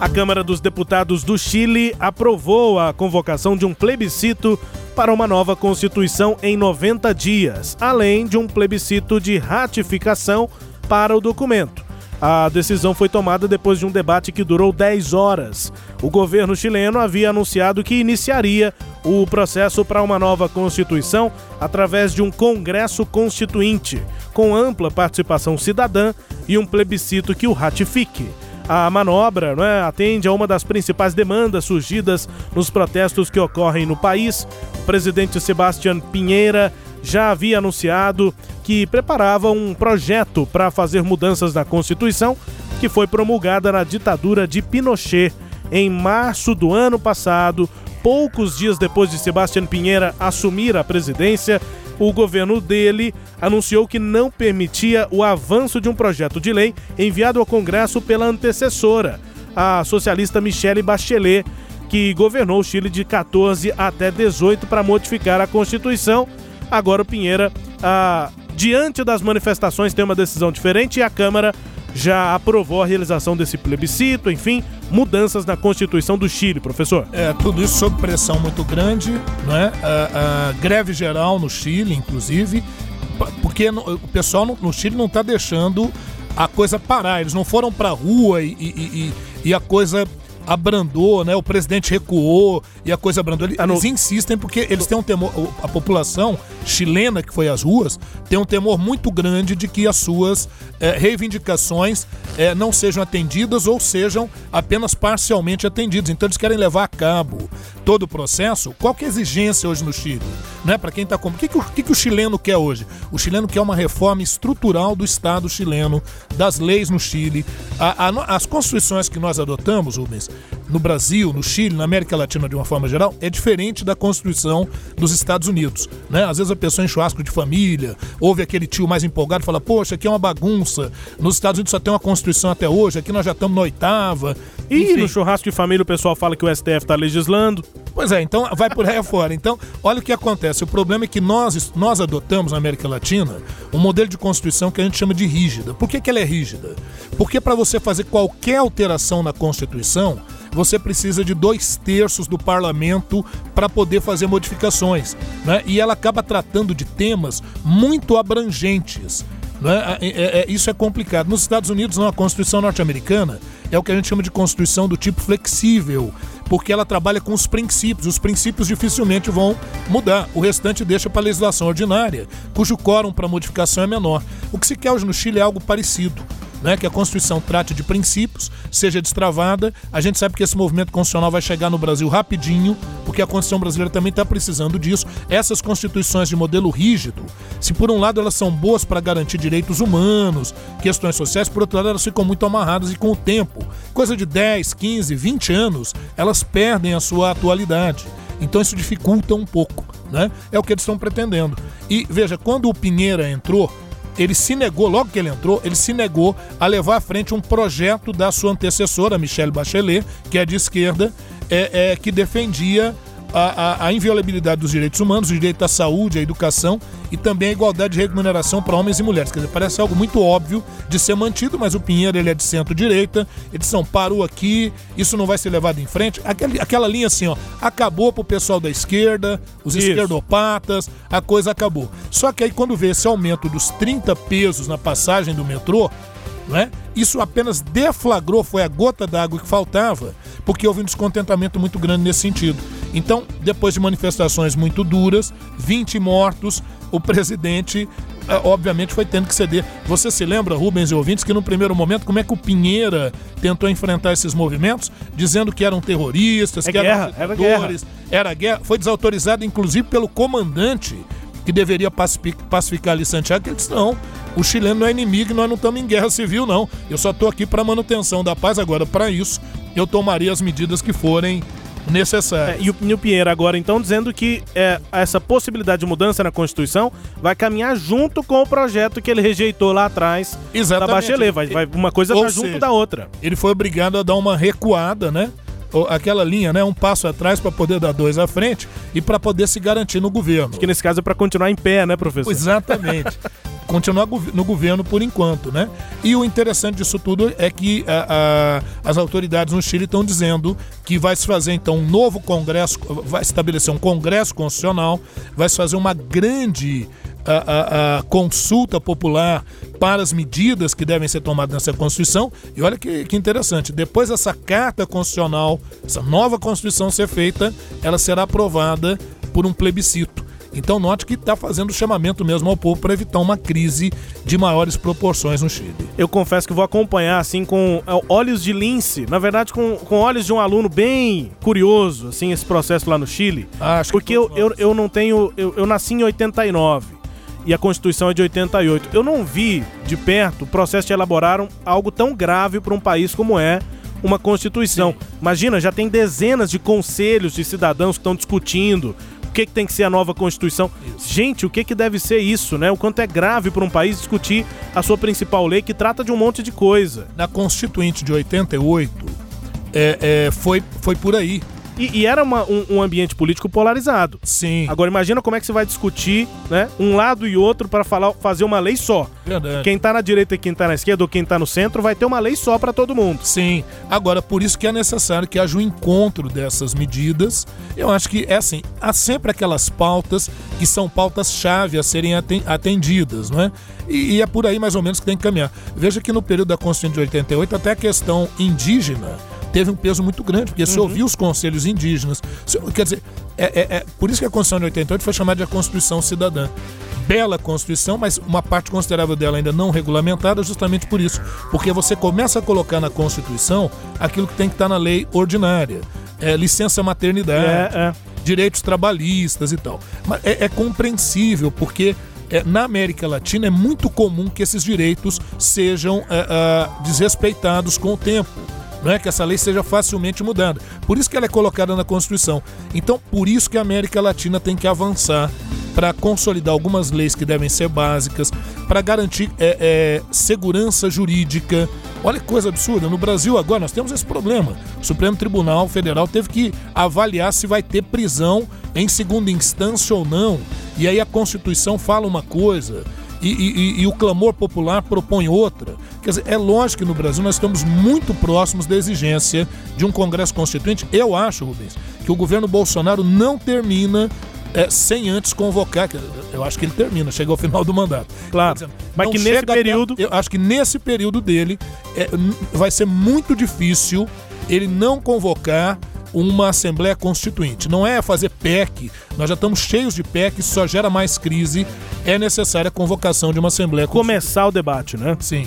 A Câmara dos Deputados do Chile aprovou a convocação de um plebiscito para uma nova Constituição em 90 dias, além de um plebiscito de ratificação para o documento. A decisão foi tomada depois de um debate que durou 10 horas. O governo chileno havia anunciado que iniciaria o processo para uma nova Constituição através de um Congresso Constituinte, com ampla participação cidadã e um plebiscito que o ratifique. A manobra né, atende a uma das principais demandas surgidas nos protestos que ocorrem no país. O presidente Sebastião Pinheira já havia anunciado que preparava um projeto para fazer mudanças na Constituição, que foi promulgada na ditadura de Pinochet em março do ano passado, poucos dias depois de Sebastião Pinheira assumir a presidência. O governo dele anunciou que não permitia o avanço de um projeto de lei enviado ao Congresso pela antecessora, a socialista Michelle Bachelet, que governou o Chile de 14 até 18 para modificar a Constituição. Agora o Pinheira, ah, diante das manifestações, tem uma decisão diferente e a Câmara já aprovou a realização desse plebiscito, enfim, mudanças na Constituição do Chile, professor. É, tudo isso sob pressão muito grande, né? A, a greve geral no Chile, inclusive, porque o pessoal no, no Chile não está deixando a coisa parar. Eles não foram para a rua e, e, e, e a coisa abrandou, né? O presidente recuou e a coisa abrandou. Eles, eles insistem porque eles têm um temor. A população chilena que foi às ruas tem um temor muito grande de que as suas é, reivindicações é, não sejam atendidas ou sejam apenas parcialmente atendidas. Então eles querem levar a cabo todo o processo. Qual que é a exigência hoje no Chile? Né? Para quem está como. O que, que, o, que, que o chileno quer hoje? O chileno quer uma reforma estrutural do Estado chileno, das leis no Chile. A, a, as constituições que nós adotamos, Rubens, no Brasil, no Chile, na América Latina de uma forma geral, é diferente da Constituição dos Estados Unidos. Né? Às vezes a pessoa em churrasco de família, ouve aquele tio mais empolgado e fala: Poxa, aqui é uma bagunça. Nos Estados Unidos só tem uma Constituição até hoje, aqui nós já estamos na oitava. E Enfim. no churrasco de família o pessoal fala que o STF está legislando. Pois é, então vai por aí afora. Então, olha o que acontece. O problema é que nós, nós adotamos na América Latina um modelo de Constituição que a gente chama de rígida. Por que, que ela é rígida? Porque para você fazer qualquer alteração na Constituição, você precisa de dois terços do parlamento para poder fazer modificações. Né? E ela acaba tratando de temas muito abrangentes. Né? É, é, é, isso é complicado. Nos Estados Unidos, na Constituição norte-americana, é o que a gente chama de Constituição do tipo flexível, porque ela trabalha com os princípios. Os princípios dificilmente vão mudar. O restante deixa para a legislação ordinária, cujo quórum para modificação é menor. O que se quer hoje no Chile é algo parecido né, que a Constituição trate de princípios, seja destravada. A gente sabe que esse movimento constitucional vai chegar no Brasil rapidinho, porque a Constituição brasileira também está precisando disso. Essas constituições de modelo rígido, se por um lado elas são boas para garantir direitos humanos, questões sociais, por outro lado elas ficam muito amarradas e com o tempo, coisa de 10, 15, 20 anos, elas perdem a sua atualidade. Então isso dificulta um pouco, né? É o que eles estão pretendendo. E veja, quando o Pinheira entrou, ele se negou, logo que ele entrou, ele se negou a levar à frente um projeto da sua antecessora, Michelle Bachelet, que é de esquerda, é, é que defendia a, a, a, inviolabilidade dos direitos humanos, o direito à saúde, à educação e também a igualdade de remuneração para homens e mulheres. Quer dizer, parece algo muito óbvio de ser mantido, mas o Pinheiro ele é de centro-direita, ele são parou aqui, isso não vai ser levado em frente. Aquela, aquela linha assim, ó, acabou para o pessoal da esquerda, os isso. esquerdopatas, a coisa acabou. Só que aí quando vê esse aumento dos 30 pesos na passagem do metrô, né? Isso apenas deflagrou, foi a gota d'água que faltava, porque houve um descontentamento muito grande nesse sentido. Então, depois de manifestações muito duras, 20 mortos, o presidente eh, obviamente foi tendo que ceder. Você se lembra, Rubens e ouvintes, que no primeiro momento, como é que o Pinheira tentou enfrentar esses movimentos, dizendo que eram terroristas, é que guerra, eram ditadores, era guerra. era guerra. Foi desautorizado, inclusive, pelo comandante que deveria pacificar ali Santiago, ele disse, não, o chileno não é inimigo e nós não estamos em guerra civil, não. Eu só estou aqui para manutenção da paz. Agora, para isso, eu tomaria as medidas que forem necessárias. É, e, o, Pinheiro agora, então, dizendo que é, essa possibilidade de mudança na Constituição vai caminhar junto com o projeto que ele rejeitou lá atrás Exatamente. da Bachelet. Vai, vai, uma coisa tá junto seja, da outra. Ele foi obrigado a dar uma recuada, né? Aquela linha, né? Um passo atrás para poder dar dois à frente e para poder se garantir no governo. Que nesse caso é para continuar em pé, né, professor? Exatamente. continuar no governo por enquanto, né? E o interessante disso tudo é que a, a, as autoridades no Chile estão dizendo que vai se fazer então um novo congresso, vai estabelecer um congresso constitucional, vai se fazer uma grande a, a, a, consulta popular para as medidas que devem ser tomadas nessa Constituição. E olha que, que interessante, depois dessa carta constitucional, essa nova Constituição ser feita, ela será aprovada por um plebiscito. Então note que está fazendo chamamento mesmo ao povo para evitar uma crise de maiores proporções no Chile. Eu confesso que vou acompanhar assim com é, olhos de lince, na verdade com, com olhos de um aluno bem curioso, assim, esse processo lá no Chile. Acho porque eu, eu, eu não tenho. Eu, eu nasci em 89 e a Constituição é de 88. Eu não vi de perto o processo de elaborar algo tão grave para um país como é uma Constituição. Sim. Imagina, já tem dezenas de conselhos de cidadãos que estão discutindo que, que tem que ser a nova Constituição. Isso. Gente, o que, que deve ser isso, né? O quanto é grave para um país discutir a sua principal lei que trata de um monte de coisa. Na Constituinte de 88, é, é, foi, foi por aí. E, e era uma, um, um, ambiente político polarizado. Sim. Agora imagina como é que você vai discutir, né, um lado e outro para falar, fazer uma lei só. Verdade. Quem tá na direita e quem tá na esquerda ou quem tá no centro vai ter uma lei só para todo mundo. Sim. Agora por isso que é necessário que haja um encontro dessas medidas. Eu acho que é assim, há sempre aquelas pautas que são pautas chave a serem atendidas, não é? E, e é por aí mais ou menos que tem que caminhar. Veja que no período da Constituição de 88 até a questão indígena teve um peso muito grande, porque se uhum. ouviu os conselhos indígenas. Se, quer dizer, é, é, é, por isso que a Constituição de 88 foi chamada de a Constituição Cidadã. Bela Constituição, mas uma parte considerável dela ainda não regulamentada, justamente por isso. Porque você começa a colocar na Constituição aquilo que tem que estar na lei ordinária. É, licença maternidade, é, é. direitos trabalhistas e tal. Mas é, é compreensível, porque na América Latina é muito comum que esses direitos sejam é, é, desrespeitados com o tempo não é que essa lei seja facilmente mudada. Por isso que ela é colocada na Constituição. Então, por isso que a América Latina tem que avançar para consolidar algumas leis que devem ser básicas, para garantir é, é, segurança jurídica. Olha que coisa absurda. No Brasil agora nós temos esse problema. O Supremo Tribunal Federal teve que avaliar se vai ter prisão em segunda instância ou não. E aí a Constituição fala uma coisa e, e, e o clamor popular propõe outra. Quer dizer, é lógico que no Brasil nós estamos muito próximos da exigência de um Congresso Constituinte. Eu acho, Rubens, que o governo Bolsonaro não termina é, sem antes convocar. Eu acho que ele termina, chega ao final do mandato. Claro. Dizendo, mas que nesse período. Eu acho que nesse período dele é, vai ser muito difícil ele não convocar uma Assembleia Constituinte. Não é fazer PEC, nós já estamos cheios de PEC, isso só gera mais crise. É necessária a convocação de uma Assembleia Constituinte. Começar o debate, né? Sim.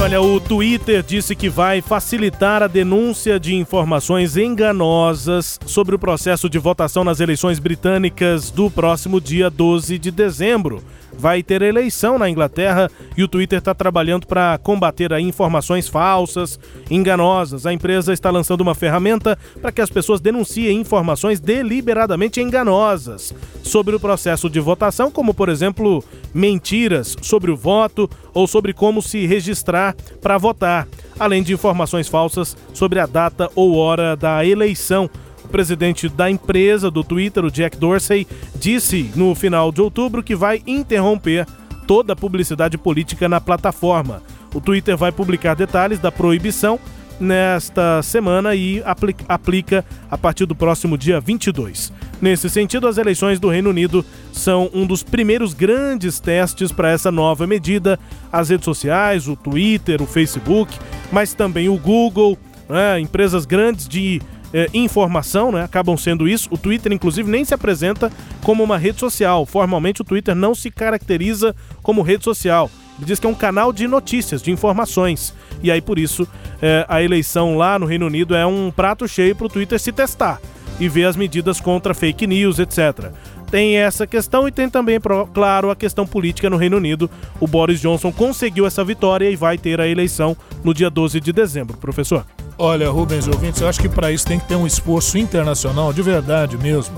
Olha, o Twitter disse que vai facilitar a denúncia de informações enganosas sobre o processo de votação nas eleições britânicas do próximo dia 12 de dezembro vai ter eleição na Inglaterra e o Twitter está trabalhando para combater aí informações falsas, enganosas. A empresa está lançando uma ferramenta para que as pessoas denunciem informações deliberadamente enganosas sobre o processo de votação, como por exemplo mentiras sobre o voto ou sobre como se registrar para votar, além de informações falsas sobre a data ou hora da eleição presidente da empresa do Twitter, o Jack Dorsey, disse no final de outubro que vai interromper toda a publicidade política na plataforma. O Twitter vai publicar detalhes da proibição nesta semana e aplica a partir do próximo dia 22. Nesse sentido, as eleições do Reino Unido são um dos primeiros grandes testes para essa nova medida. As redes sociais, o Twitter, o Facebook, mas também o Google, né, empresas grandes de é, informação, né? Acabam sendo isso. O Twitter, inclusive, nem se apresenta como uma rede social. Formalmente, o Twitter não se caracteriza como rede social. Ele diz que é um canal de notícias, de informações. E aí, por isso, é, a eleição lá no Reino Unido é um prato cheio para o Twitter se testar e ver as medidas contra fake news, etc. tem essa questão e tem também, claro, a questão política no Reino Unido. O Boris Johnson conseguiu essa vitória e vai ter a eleição no dia 12 de dezembro, professor. Olha, Rubens ouvintes, eu acho que para isso tem que ter um esforço internacional de verdade mesmo.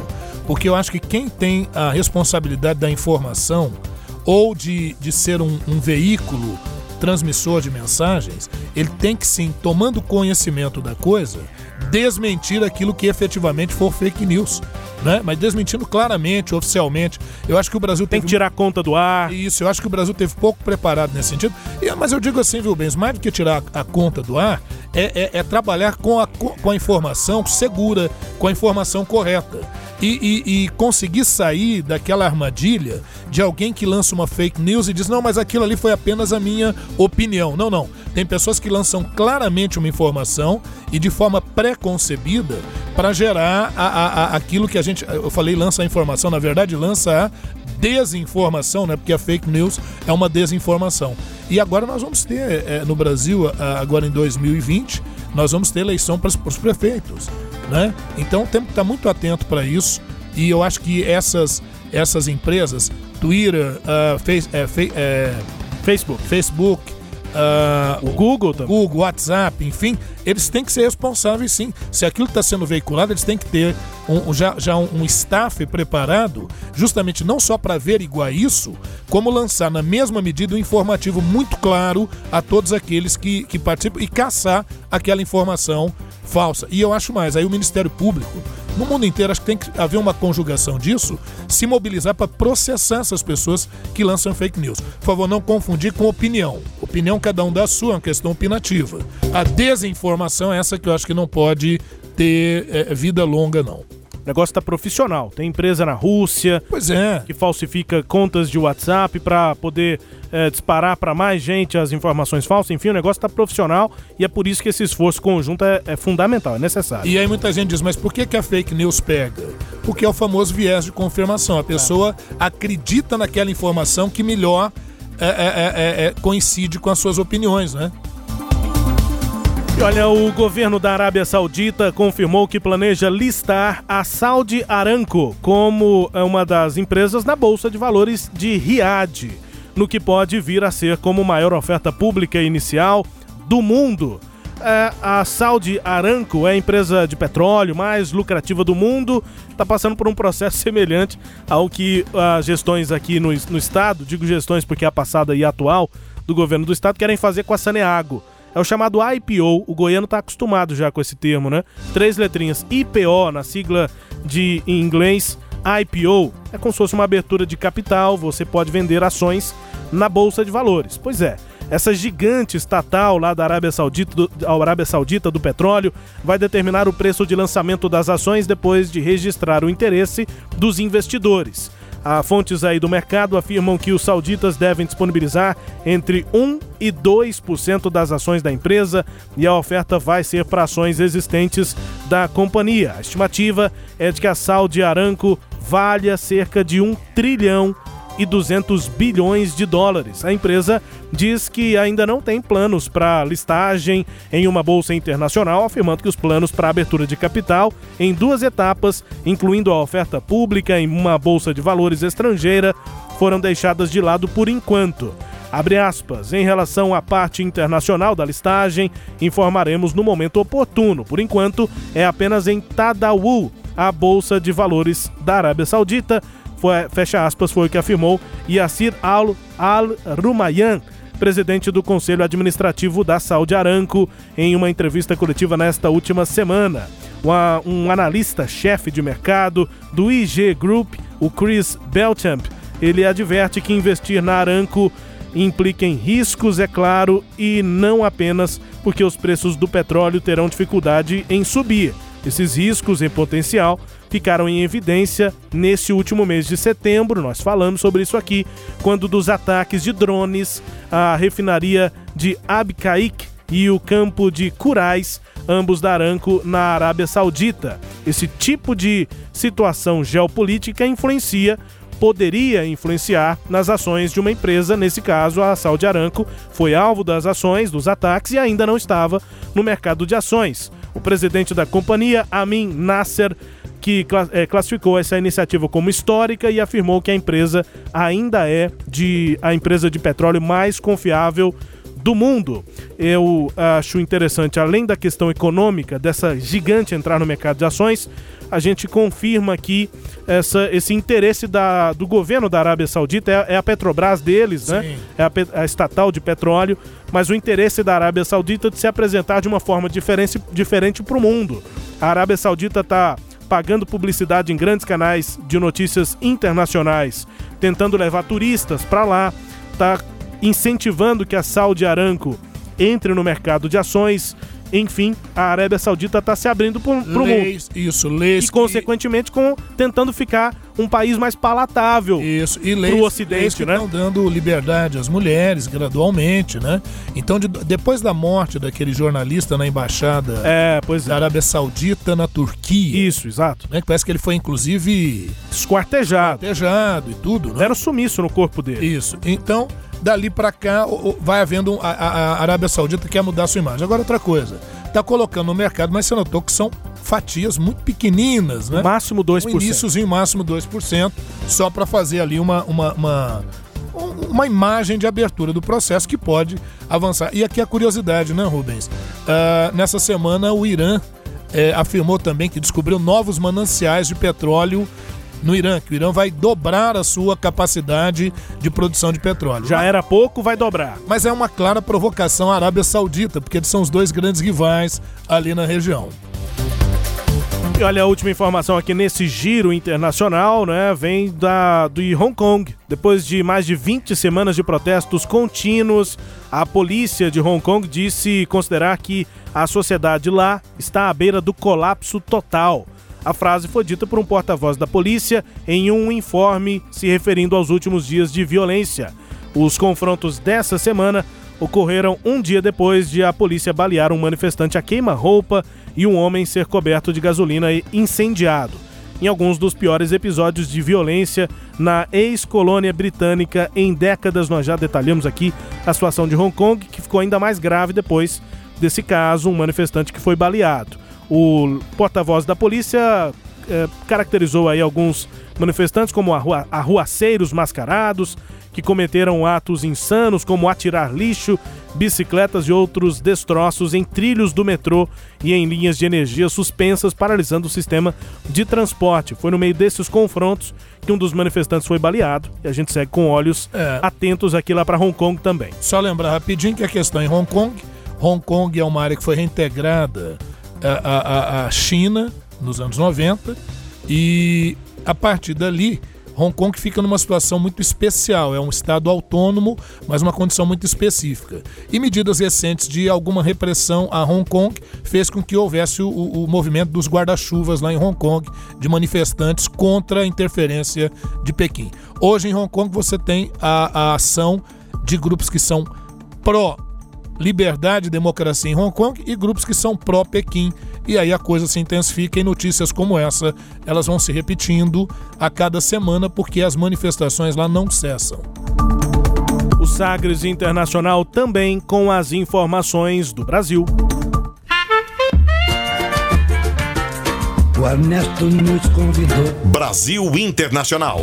Porque eu acho que quem tem a responsabilidade da informação ou de, de ser um, um veículo transmissor de mensagens, ele tem que sim, tomando conhecimento da coisa, desmentir aquilo que efetivamente for fake news. Né? Mas desmentindo claramente, oficialmente. Eu acho que o Brasil tem que tirar conta do ar. Isso, eu acho que o Brasil teve pouco preparado nesse sentido. E, mas eu digo assim, viu, Bens, mais do que tirar a conta do ar, é, é, é trabalhar com a, com a informação segura, com a informação correta e, e, e, conseguir sair daquela armadilha de alguém que lança uma fake news e diz: não, mas aquilo ali foi apenas a minha opinião. Não, não. Tem pessoas que lançam claramente uma informação e de forma pré-concebida para gerar a, a, a, aquilo que a gente. Eu falei lança a informação, na verdade, lança a desinformação, né? Porque a fake news é uma desinformação. E agora nós vamos ter é, no Brasil, agora em 2020, nós vamos ter eleição para os prefeitos né? Então temos que estar muito atento para isso e eu acho que essas, essas empresas, Twitter, uh, face, é, fe, é, Facebook, Facebook uh, o Google, também. Google, WhatsApp, enfim, eles têm que ser responsáveis sim. Se aquilo está sendo veiculado, eles têm que ter um, já, já um, um staff preparado, justamente não só para averiguar isso, como lançar na mesma medida um informativo muito claro a todos aqueles que, que participam e caçar aquela informação falsa. E eu acho mais, aí o Ministério Público, no mundo inteiro, acho que tem que haver uma conjugação disso, se mobilizar para processar essas pessoas que lançam fake news. Por favor, não confundir com opinião. Opinião cada um dá a sua, é uma questão opinativa. A desinformação é essa que eu acho que não pode ter é, vida longa, não. O negócio está profissional. Tem empresa na Rússia é. que falsifica contas de WhatsApp para poder é, disparar para mais gente as informações falsas. Enfim, o negócio está profissional e é por isso que esse esforço conjunto é, é, fundamental, é necessário. E aí muita gente diz, mas por que, que a fake news pega? Porque é o famoso viés de confirmação. A pessoa acredita naquela informação que melhor é, é, coincide com as suas opiniões, né? E olha, o governo da Arábia Saudita confirmou que planeja listar a Saudi Aramco como uma das empresas na Bolsa de Valores de Riad, no que pode vir a ser como maior oferta pública inicial do mundo. É, a Saudi Aramco é a empresa de petróleo mais lucrativa do mundo, está passando por um processo semelhante ao que as gestões aqui no, no estado, digo gestões porque é a passada e a atual do governo do estado, querem fazer com a Saneago é o chamado IPO. O goiano está acostumado já com esse termo, né? Três letrinhas IPO na sigla de em inglês IPO. É como se fosse uma abertura de capital, você pode vender ações na bolsa de valores. Pois é. Essa gigante estatal lá da Arábia Saudita do, Arábia Saudita do petróleo vai determinar o preço de lançamento das ações depois de registrar o interesse dos investidores. A fontes aí do mercado afirmam que os sauditas devem disponibilizar entre 1 e 2% das ações da empresa e a oferta vai ser para ações existentes da companhia. A estimativa é de que a Saudi Aramco valha cerca de 1 trilhão e 200 bilhões de dólares. A empresa diz que ainda não tem planos para listagem em uma bolsa internacional, afirmando que os planos para abertura de capital em duas etapas, incluindo a oferta pública em uma bolsa de valores estrangeira, foram deixadas de lado por enquanto. Abre aspas, em relação à parte internacional da listagem, informaremos no momento oportuno. Por enquanto, é apenas em Tadawul, a bolsa de valores da Arábia Saudita, foi, fecha aspas, foi o que afirmou Yassir Al-Rumayyan, presidente do Conselho Administrativo da Saudi Aramco, em uma entrevista coletiva nesta última semana. Uma, um analista-chefe de mercado do IG Group, o Chris Belchamp, ele adverte que investir na Aramco implica em riscos, é claro, e não apenas porque os preços do petróleo terão dificuldade em subir. Esses riscos em potencial ficaram em evidência nesse último mês de setembro. Nós falamos sobre isso aqui, quando dos ataques de drones à refinaria de Abqaiq e o campo de Curais, ambos da Aramco, na Arábia Saudita. Esse tipo de situação geopolítica influencia poderia influenciar nas ações de uma empresa, nesse caso a Saudi Aramco foi alvo das ações, dos ataques e ainda não estava no mercado de ações. O presidente da companhia, Amin Nasser, que é, classificou essa iniciativa como histórica e afirmou que a empresa ainda é de a empresa de petróleo mais confiável do mundo. Eu acho interessante, além da questão econômica dessa gigante entrar no mercado de ações, a gente confirma que essa, esse interesse da, do governo da Arábia Saudita é, é a Petrobras deles, né? Sim. né? É a, a, estatal de petróleo, mas o interesse da Arábia Saudita de se apresentar de uma forma diferente, diferente para o mundo. A Arábia Saudita está pagando publicidade em grandes canais de notícias internacionais, tentando levar turistas para lá, está incentivando que a Saudi Aramco entre no mercado de ações. Enfim, a Arábia Saudita está se abrindo para o mundo. Isso, leis. E, consequentemente, com, tentando ficar um país mais palatável isso, e leis, pro Ocidente, leis que né? estão dando liberdade às mulheres gradualmente, né? Então, de, depois da morte daquele jornalista na embaixada é, pois da Arábia Saudita na Turquia. Isso, exato. Né? Que parece que ele foi, inclusive... Esquartejado. Esquartejado e tudo, né? Era sumiço no corpo dele. Isso. Então, dali para cá vai havendo a, a, Arábia Saudita quer mudar sua imagem. Agora outra coisa, tá colocando no mercado, mas você notou que são fatias muito pequeninas, né? Máximo 2%. Um iníciozinho, máximo 2%, só para fazer ali uma, uma, uma, uma imagem de abertura do processo que pode avançar. E aqui a curiosidade, né, Rubens? Uh, nessa semana o Irã é, afirmou também que descobriu novos mananciais de petróleo no Irã, que o Irã vai dobrar a sua capacidade de produção de petróleo. Já era pouco, vai dobrar. Mas é uma clara provocação à Arábia Saudita, porque eles são os dois grandes rivais ali na região. E olha, a última informação aqui nesse giro internacional, né, vem da, do Hong Kong. Depois de mais de 20 semanas de protestos contínuos, a polícia de Hong Kong disse considerar que a sociedade lá está à beira do colapso total. A frase foi dita por um porta-voz da polícia em um informe se referindo aos últimos dias de violência. Os confrontos dessa semana ocorreram um dia depois de a polícia balear um manifestante a queima-roupa e um homem ser coberto de gasolina e incendiado. Em alguns dos piores episódios de violência na ex-colônia britânica em décadas, nós já detalhamos aqui a situação de Hong Kong, que ficou ainda mais grave depois desse caso, um manifestante que foi baleado. O porta-voz da polícia é, caracterizou aí alguns manifestantes como arrua, arruaceiros mascarados, que cometeram atos insanos como atirar lixo, bicicletas e outros destroços em trilhos do metrô e em linhas de energia suspensas, paralisando o sistema de transporte. Foi no meio desses confrontos que um dos manifestantes foi baleado e a gente segue com olhos é. atentos aqui lá para Hong Kong também. Só lembrar rapidinho que a questão em Hong Kong, Hong Kong é uma área que foi reintegrada a, a, a China nos anos 90 e a partir dali Hong Kong fica numa situação muito especial, é um estado autônomo, mas uma condição muito específica. E medidas recentes de alguma repressão a Hong Kong fez com que houvesse o, o movimento dos guarda-chuvas lá em Hong Kong, de manifestantes contra a interferência de Pequim. Hoje em Hong Kong você tem a, a ação de grupos que são pró liberdade e democracia em Hong Kong e grupos que são pró-Pequim. E aí a coisa se intensifica e notícias como essa, elas vão se repetindo a cada semana porque as manifestações lá não cessam. O Sagres Internacional também com as informações do Brasil. O Ernesto nos convidou. Brasil Internacional.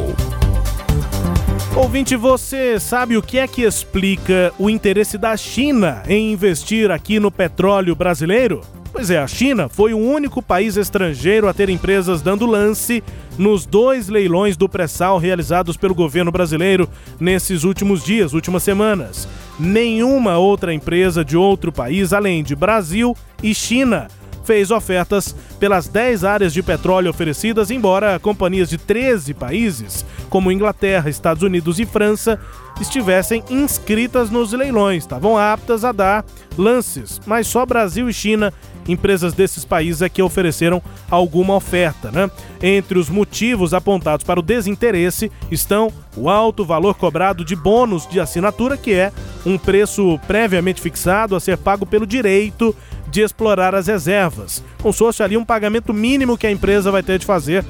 Ouvinte, você sabe o que é que explica o interesse da China em investir aqui no petróleo brasileiro? Pois é, a China foi o único país estrangeiro a ter empresas dando lance nos dois leilões do pré-sal realizados pelo governo brasileiro nesses últimos dias, últimas semanas. Nenhuma outra empresa de outro país, além de Brasil e China, fez ofertas pelas 10 áreas de petróleo oferecidas, embora companhias de 13 países, como Inglaterra, Estados Unidos e França, estivessem inscritas nos leilões, estavam aptas a dar lances, mas só Brasil e China empresas desses países é que ofereceram alguma oferta. Né? Entre os motivos apontados para o desinteresse estão o alto valor cobrado de bônus de assinatura, que é um preço previamente fixado a ser pago pelo direito de explorar as reservas, como ali um pagamento mínimo que a empresa vai ter de fazer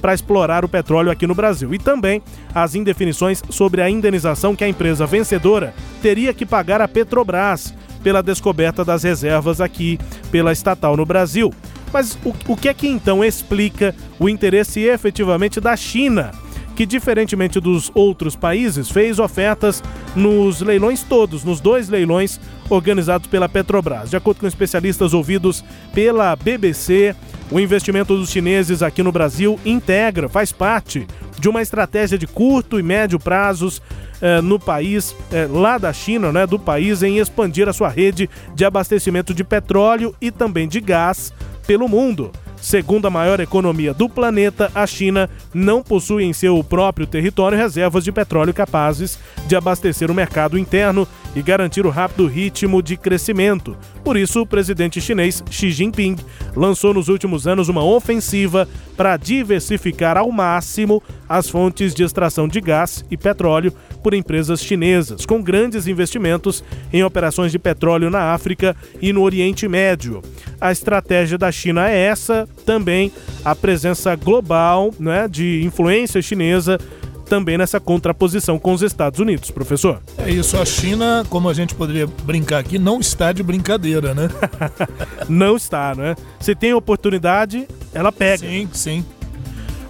para explorar o petróleo aqui no Brasil. E também as indefinições sobre a indenização que a empresa vencedora teria que pagar à Petrobras pela descoberta das reservas aqui pela estatal no Brasil. Mas o, o que é que então explica o interesse efetivamente da China? Que, diferentemente dos outros países, fez ofertas nos leilões todos, nos dois leilões organizados pela Petrobras. De acordo com especialistas ouvidos pela BBC, o investimento dos chineses aqui no Brasil integra, faz parte de uma estratégia de curto e médio prazos eh, no país, eh, lá da China, né, do país, em expandir a sua rede de abastecimento de petróleo e também de gás pelo mundo. Segundo a maior economia do planeta, a China não possui em seu próprio território reservas de petróleo capazes de abastecer o mercado interno e garantir o rápido ritmo de crescimento. Por isso, o presidente chinês Xi Jinping lançou nos últimos anos uma ofensiva para diversificar ao máximo as fontes de extração de gás e petróleo por empresas chinesas, com grandes investimentos em operações de petróleo na África e no Oriente Médio. A estratégia da China é essa, também a presença global né, de influência chinesa também nessa contraposição com os Estados Unidos, professor. É isso, a China, como a gente poderia brincar aqui, não está de brincadeira, né? não está, né? Se tem oportunidade, ela pega. Sim, sim.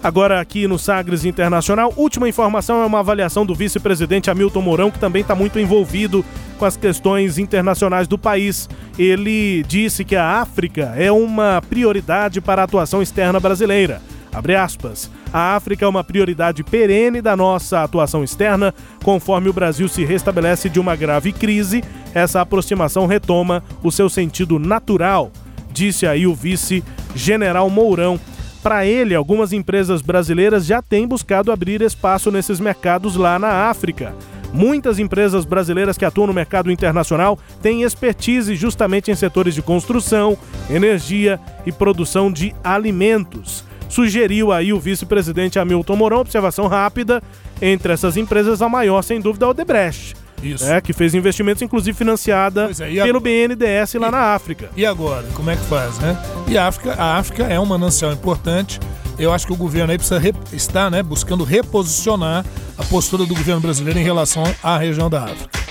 Agora aqui no Sagres Internacional, última informação é uma avaliação do vice-presidente Hamilton Mourão, que também está muito envolvido com as questões internacionais do país. Ele disse que a África é uma prioridade para a atuação externa brasileira. Abre aspas. A África é uma prioridade perene da nossa atuação externa. Conforme o Brasil se restabelece de uma grave crise, essa aproximação retoma o seu sentido natural, disse aí o vice-general Mourão. Para ele, algumas empresas brasileiras já têm buscado abrir espaço nesses mercados lá na África. Muitas empresas brasileiras que atuam no mercado internacional têm expertise justamente em setores de construção, energia e produção de alimentos sugeriu aí o vice-presidente Hamilton Mourão, observação rápida, entre essas empresas a maior, sem dúvida, é a Odebrecht. Isso. É, que fez investimentos, inclusive financiada é, pelo BNDES lá e, na África. E agora, como é que faz, né? E a África, a África é um manancial importante. Eu acho que o governo aí precisa estar né, buscando reposicionar a postura do governo brasileiro em relação à região da África.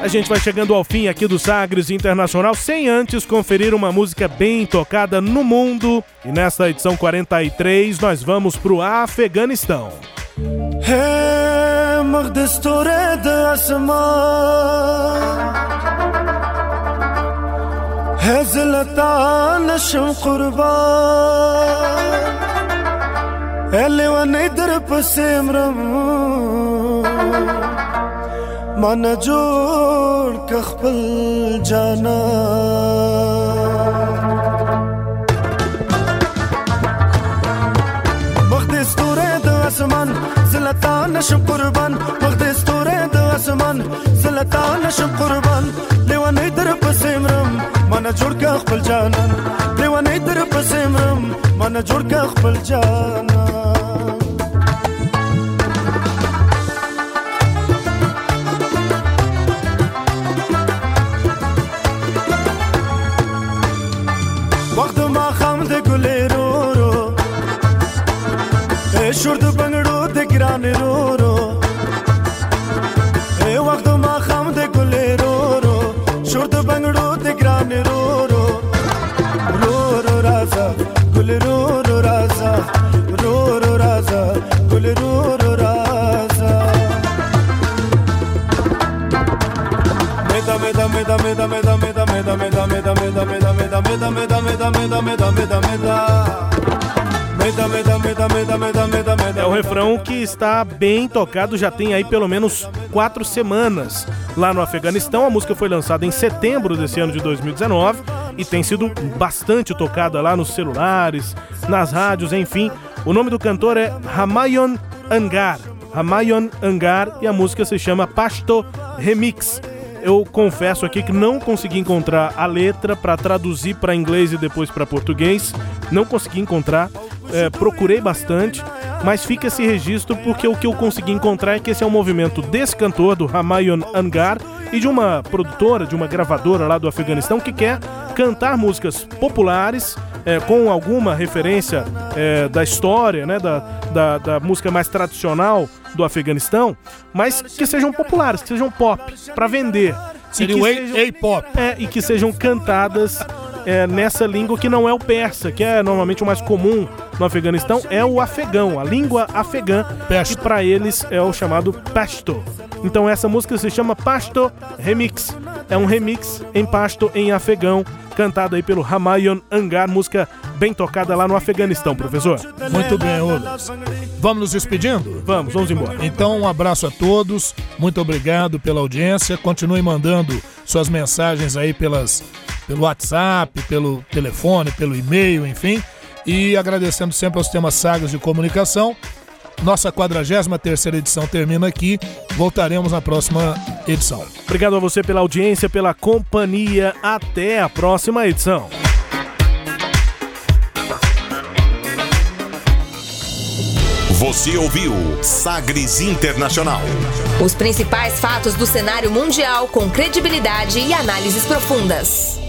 A gente vai chegando ao fim aqui do Sagres Internacional, sem antes conferir uma música bem tocada no mundo. E nessa edição 43, nós vamos pro Afeganistão. مخ د ستوره د اسمان. هزلتا نشم قربان. الوانې در پسې مرم. من جوړ ک خپل جانا مخ د ستوره د اسمان. زلتا نشم قربان وقت ستوره د اسمان زلتا نشم قربان لیوانه در پسمرم مانا جوړ کا خپل جانان. لیوانه در پسمرم مانا جوړ کا خپل جانان رو رو اے وخت ما خام د ګلې رو رو شور د بنگړو د ګران رو رو رو رو رازا ګل رو رو رازا رو رو رازا ګل رو رو رازا مدا مدا مدا مدا مدا مدا مدا مدا مدا مدا meda meda meda meda meda meda meda meda meda É o refrão que está bem tocado, já tem aí pelo menos quatro semanas lá no Afeganistão. A música foi lançada em setembro desse ano de 2019 e tem sido bastante tocada lá nos celulares, nas rádios, enfim. O nome do cantor é Hamayon Angar. Hamayon Angar e a música se chama Pasto Remix eu confesso aqui que não consegui encontrar a letra para traduzir para inglês e depois para português. Não consegui encontrar é, procurei bastante, mas fica esse registro porque o que eu consegui encontrar é que esse é um movimento desse cantor, do Hamayon Angar, e de uma produtora, de uma gravadora lá do Afeganistão que quer cantar músicas populares é, com alguma referência é, da história, né, da, da, da, música mais tradicional do Afeganistão, mas que sejam populares, que sejam pop, para vender. Seria o A-pop. É, e que sejam cantadas é, nessa língua que não é o persa, que é normalmente o mais comum no Afeganistão, é o afegão, a língua afegã, que para eles é o chamado Pashto. Então essa música se chama Pashto Remix. É um remix em Pashto em afegão, cantado aí pelo Hamayon Angar, música bem tocada lá no Afeganistão, professor. Muito bem, Rubens. Vamos nos despedindo? Vamos, vamos embora. Então, um abraço a todos, muito obrigado pela audiência. Continue mandando suas mensagens aí pelas, pelo WhatsApp, pelo telefone, pelo e-mail, enfim. E agradecendo sempre aos temas sagas de comunicação. Nossa 43 edição termina aqui. Voltaremos na próxima edição. Obrigado a você pela audiência, pela companhia. Até a próxima edição. Você ouviu Sagres Internacional. Os principais fatos do cenário mundial com credibilidade e análises profundas.